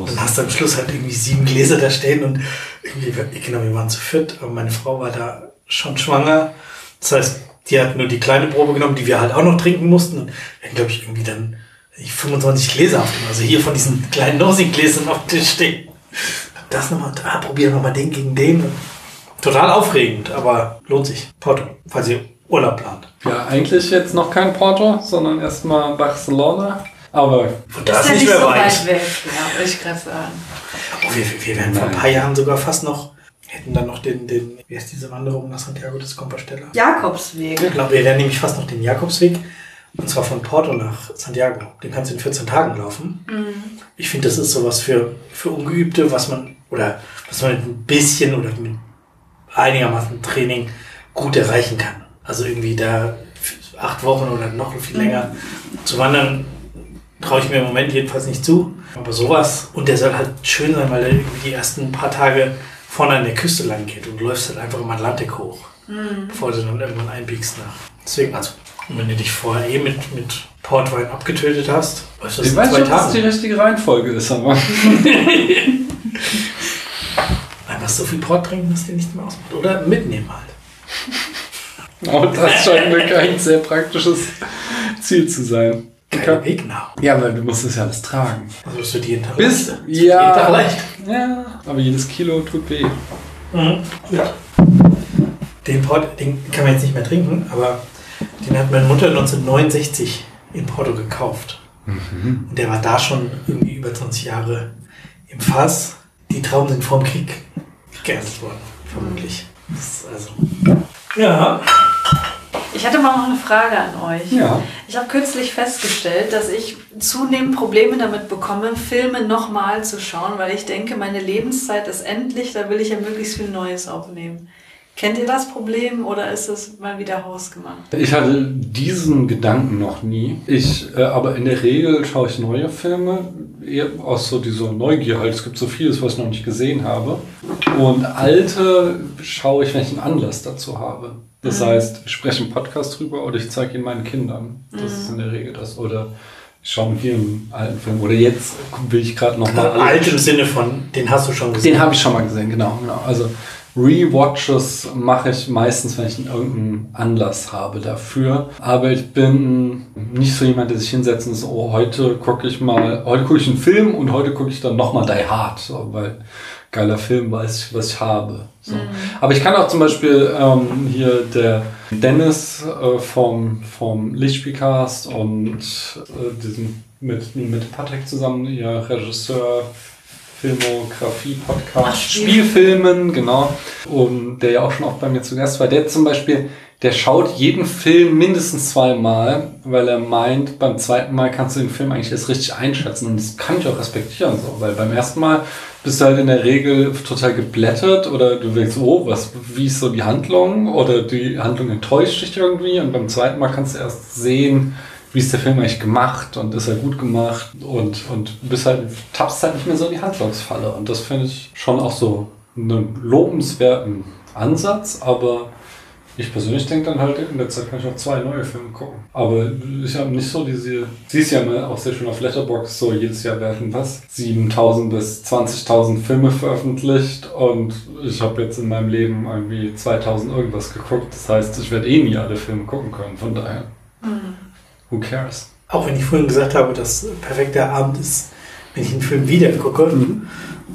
Dann hast du am Schluss halt irgendwie sieben Gläser da stehen und irgendwie, genau, wir waren zu viert, aber meine Frau war da schon schwanger. Das heißt, die hat nur die kleine Probe genommen, die wir halt auch noch trinken mussten. Und wir glaube ich, irgendwie dann 25 Gläser auf dem, also hier von diesen kleinen Nosing-Gläsern auf dem Tisch stehen. Das nochmal, ah, probieren wir mal den gegen den. Total aufregend, aber lohnt sich. Porto, falls ihr Urlaub plant. Ja, eigentlich jetzt noch kein Porto, sondern erstmal Barcelona. Aber Und da ist ja nicht mehr so weit. weg. Ja, ich gerade sagen. Oh, wir, wir wären vor ein paar Jahren sogar fast noch, hätten dann noch den, den wie heißt diese Wanderung nach Santiago de Compostela? Jakobsweg. Ich glaube, wir wären nämlich fast noch den Jakobsweg. Und zwar von Porto nach Santiago. Den kannst du in 14 Tagen laufen. Ich finde, das ist sowas für, für Ungeübte, was man, oder was man mit ein bisschen oder mit einigermaßen Training gut erreichen kann. Also irgendwie da acht Wochen oder noch viel länger zu wandern, traue ich mir im Moment jedenfalls nicht zu. Aber sowas, und der soll halt schön sein, weil er irgendwie die ersten paar Tage vorne an der Küste lang geht und du läufst halt einfach im Atlantik hoch, bevor du dann irgendwann einbiegst nach. Deswegen, also, wenn du dich vorher eh mit, mit Portwein abgetötet hast, läufst du das ich in weiß zwei nicht, ob das die Tagen. richtige Reihenfolge ist, aber. Einfach so viel Port trinken, dass dir nicht mehr ausmacht. Oder mitnehmen halt. Aber das scheint mir kein sehr praktisches Ziel zu sein. Kein Weg nach. Ja, weil du musst es ja alles tragen. Also bist du jeden Tag Bis, leicht. Jeden Tag ja, leicht. ja, aber jedes Kilo tut weh. Mhm. Ja. Den Port, den kann man jetzt nicht mehr trinken, aber den hat meine Mutter 1969 in Porto gekauft. Und der war da schon irgendwie über 20 Jahre im Fass. Die Trauben sind vor dem Krieg geerntet worden, vermutlich. Das ist also. Ja. Ich hatte mal noch eine Frage an euch. Ja. Ich habe kürzlich festgestellt, dass ich zunehmend Probleme damit bekomme, Filme nochmal zu schauen, weil ich denke, meine Lebenszeit ist endlich, da will ich ja möglichst viel Neues aufnehmen. Kennt ihr das Problem oder ist es mal wieder hausgemacht? Ich hatte diesen Gedanken noch nie. Ich, äh, aber in der Regel schaue ich neue Filme, eher aus so dieser Neugier halt. Es gibt so vieles, was ich noch nicht gesehen habe. Und alte schaue ich, wenn ich einen Anlass dazu habe. Das heißt, ich spreche einen Podcast drüber oder ich zeige ihn meinen Kindern. Das ist in der Regel das. Oder ich schaue mit dir einen alten Film. Oder jetzt will ich gerade nochmal. Alt im Sinne von, den hast du schon gesehen. Den habe ich schon mal gesehen, genau. genau. Also Rewatches mache ich meistens, wenn ich irgendeinen Anlass habe dafür. Aber ich bin nicht so jemand, der sich hinsetzt und so, oh, heute gucke ich mal, heute gucke ich einen Film und heute gucke ich dann nochmal Die Hard, so, weil geiler Film, weiß ich, was ich habe. So. Aber ich kann auch zum Beispiel ähm, hier der Dennis äh, vom, vom Lichtspielcast und äh, diesen mit, mit Patrick zusammen, ihr Regisseur, Filmografie-Podcast, Spielfilmen, genau. Und der ja auch schon oft bei mir zu Gast war. Der zum Beispiel, der schaut jeden Film mindestens zweimal, weil er meint, beim zweiten Mal kannst du den Film eigentlich erst richtig einschätzen. Und das kann ich auch respektieren, so, weil beim ersten Mal bist du halt in der Regel total geblättert oder du denkst, oh, was, wie ist so die Handlung? Oder die Handlung enttäuscht dich irgendwie. Und beim zweiten Mal kannst du erst sehen, wie ist der Film eigentlich gemacht und ist er gut gemacht und, und bist halt, tappst halt nicht mehr so in die Handlungsfalle. Und das finde ich schon auch so einen lobenswerten Ansatz, aber ich persönlich denke dann halt, in der Zeit kann ich noch zwei neue Filme gucken. Aber ich habe nicht so diese, siehst ja mal auch sehr schön auf Letterboxd, so jedes Jahr werden was, 7000 bis 20.000 Filme veröffentlicht und ich habe jetzt in meinem Leben irgendwie 2000 irgendwas geguckt. Das heißt, ich werde eh nie alle Filme gucken können, von daher. Who cares? Auch wenn ich vorhin gesagt habe, dass perfekter Abend ist, wenn ich einen Film wieder gucke, Mhm.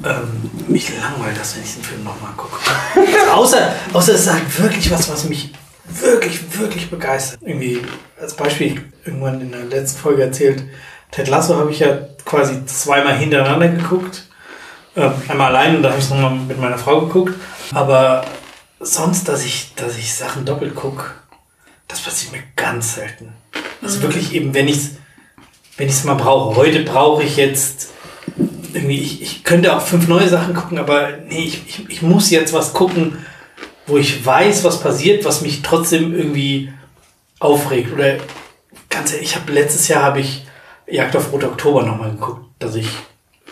ähm, mich langweilt das, wenn ich den Film nochmal gucke. außer, außer es sagt wirklich was, was mich wirklich, wirklich begeistert. Irgendwie als Beispiel irgendwann in der letzten Folge erzählt, Ted Lasso habe ich ja quasi zweimal hintereinander geguckt. Ähm, einmal allein und da habe ich es nochmal mit meiner Frau geguckt. Aber sonst, dass ich, dass ich Sachen doppelt gucke, das passiert mir ganz selten. Also wirklich eben, wenn ich es wenn ich's mal brauche. Heute brauche ich jetzt irgendwie, ich, ich könnte auch fünf neue Sachen gucken, aber nee, ich, ich, ich muss jetzt was gucken, wo ich weiß, was passiert, was mich trotzdem irgendwie aufregt. Oder ganz ehrlich, ich habe letztes Jahr habe ich Jagd auf Rote Oktober nochmal geguckt, dass ich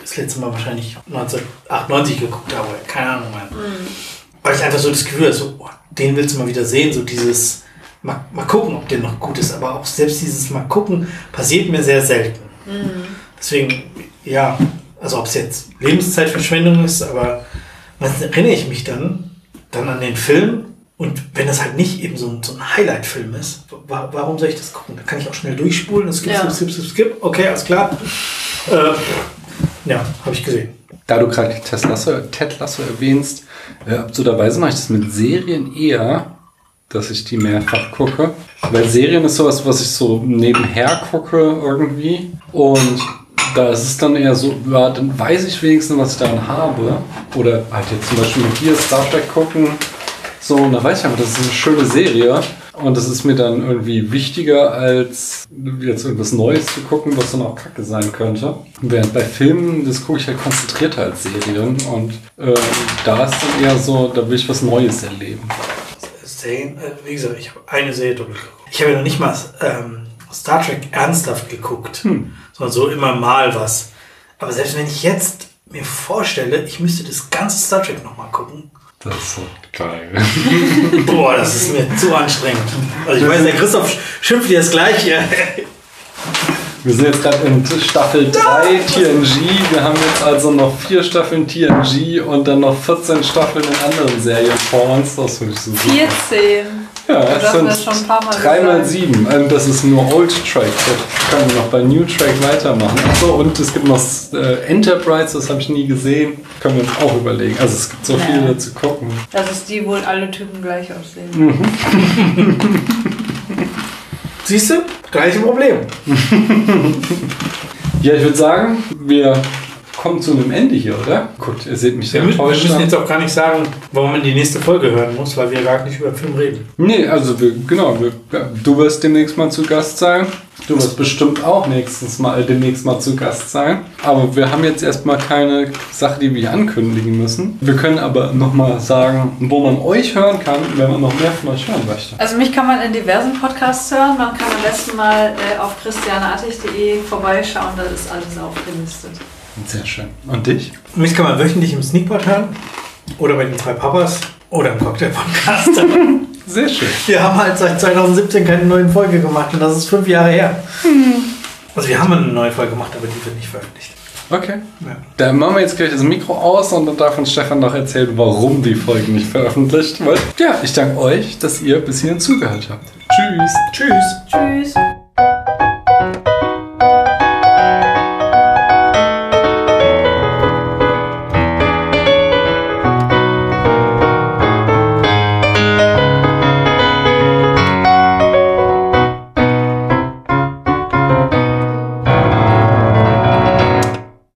das letzte Mal wahrscheinlich 1998 geguckt habe, keine Ahnung mehr. Weil ich einfach so das Gefühl hatte, so, oh, den willst du mal wieder sehen, so dieses, mal, mal gucken, ob der noch gut ist, aber auch selbst dieses mal gucken passiert mir sehr selten. Deswegen, ja, also ob es jetzt Lebenszeitverschwendung ist, aber meistens erinnere ich mich dann, dann an den Film und wenn das halt nicht eben so ein, so ein Highlight-Film ist, wa warum soll ich das gucken? Da kann ich auch schnell durchspulen, skip, Ja. skip, skip, skip, skip, okay, alles klar. Äh, ja, habe ich gesehen. Da du gerade Ted Lasso, Ted Lasso erwähnst, äh, absurderweise mache ich das mit Serien eher, dass ich die mehrfach gucke. Weil Serien ist sowas, was ich so nebenher gucke irgendwie. Und da ist es dann eher so, ja, dann weiß ich wenigstens, was ich daran habe. Oder halt jetzt zum Beispiel mit dir Star Trek gucken. So, und da weiß ich einfach, das ist eine schöne Serie. Und das ist mir dann irgendwie wichtiger, als jetzt irgendwas Neues zu gucken, was dann auch kacke sein könnte. Während bei Filmen, das gucke ich halt konzentrierter als Serien. Und äh, da ist dann eher so, da will ich was Neues erleben. Serien, äh, wie gesagt, ich habe eine Serie doppelt geguckt. Ich habe ja noch nicht mal ähm, Star Trek ernsthaft geguckt, sondern so immer mal was. Aber selbst wenn ich jetzt mir vorstelle, ich müsste das ganze Star Trek nochmal gucken, Das ist so geil. boah, das ist mir zu anstrengend. Also ich weiß, der Christoph schimpft jetzt gleich. Wir sind jetzt gerade in Staffel 3 TNG. Wir haben jetzt also noch vier Staffeln TNG und dann noch 14 Staffeln in anderen Serien vor uns. Das finde ich so super. 14. Ja, es mir sind das schon ein paar Mal 3 mal gesagt. 7. Und das ist nur Old Track. Da können wir noch bei New Track weitermachen. Achso, und es gibt noch äh, Enterprise, das habe ich nie gesehen. Können wir uns auch überlegen. Also es gibt so Ja. viele zu gucken. Das ist die, wo alle Typen gleich aussehen. Siehst du? Gleiche Problem. Ja, ich würde sagen, wir kommen zu einem Ende hier, oder? Guckt, ihr seht mich sehr Wir, mü- wir enttäuscht. müssen jetzt auch gar nicht sagen, warum man die nächste Folge hören muss, weil wir gar nicht über Film reden. Nee, also wir, genau, wir, ja, du wirst demnächst mal zu Gast sein. Du wirst bestimmt auch nächstens mal, äh, demnächst mal zu Gast sein. Aber wir haben jetzt erstmal keine Sache, die wir hier ankündigen müssen. Wir können aber nochmal sagen, wo man euch hören kann, wenn man noch mehr von euch hören möchte. Also mich kann man in diversen Podcasts hören. Man kann am besten mal äh, auf christianeartig.de vorbeischauen, da ist alles aufgelistet. Sehr schön. Und dich? Mich kann man wöchentlich im Sneakpot hören oder bei den drei Papas oder im Cocktail-Podcast. Sehr schön. wir haben halt seit 2017 keine neuen Folge gemacht und das ist fünf Jahre her. Also wir haben eine neue Folge gemacht, aber die wird nicht veröffentlicht. Okay. Ja. Dann machen wir jetzt gleich das Mikro aus und dann darf uns Stefan noch erzählen, warum die Folge nicht veröffentlicht wird. Ja, ich danke euch, dass ihr bis hierhin zugehört habt. Tschüss. Tschüss. Tschüss.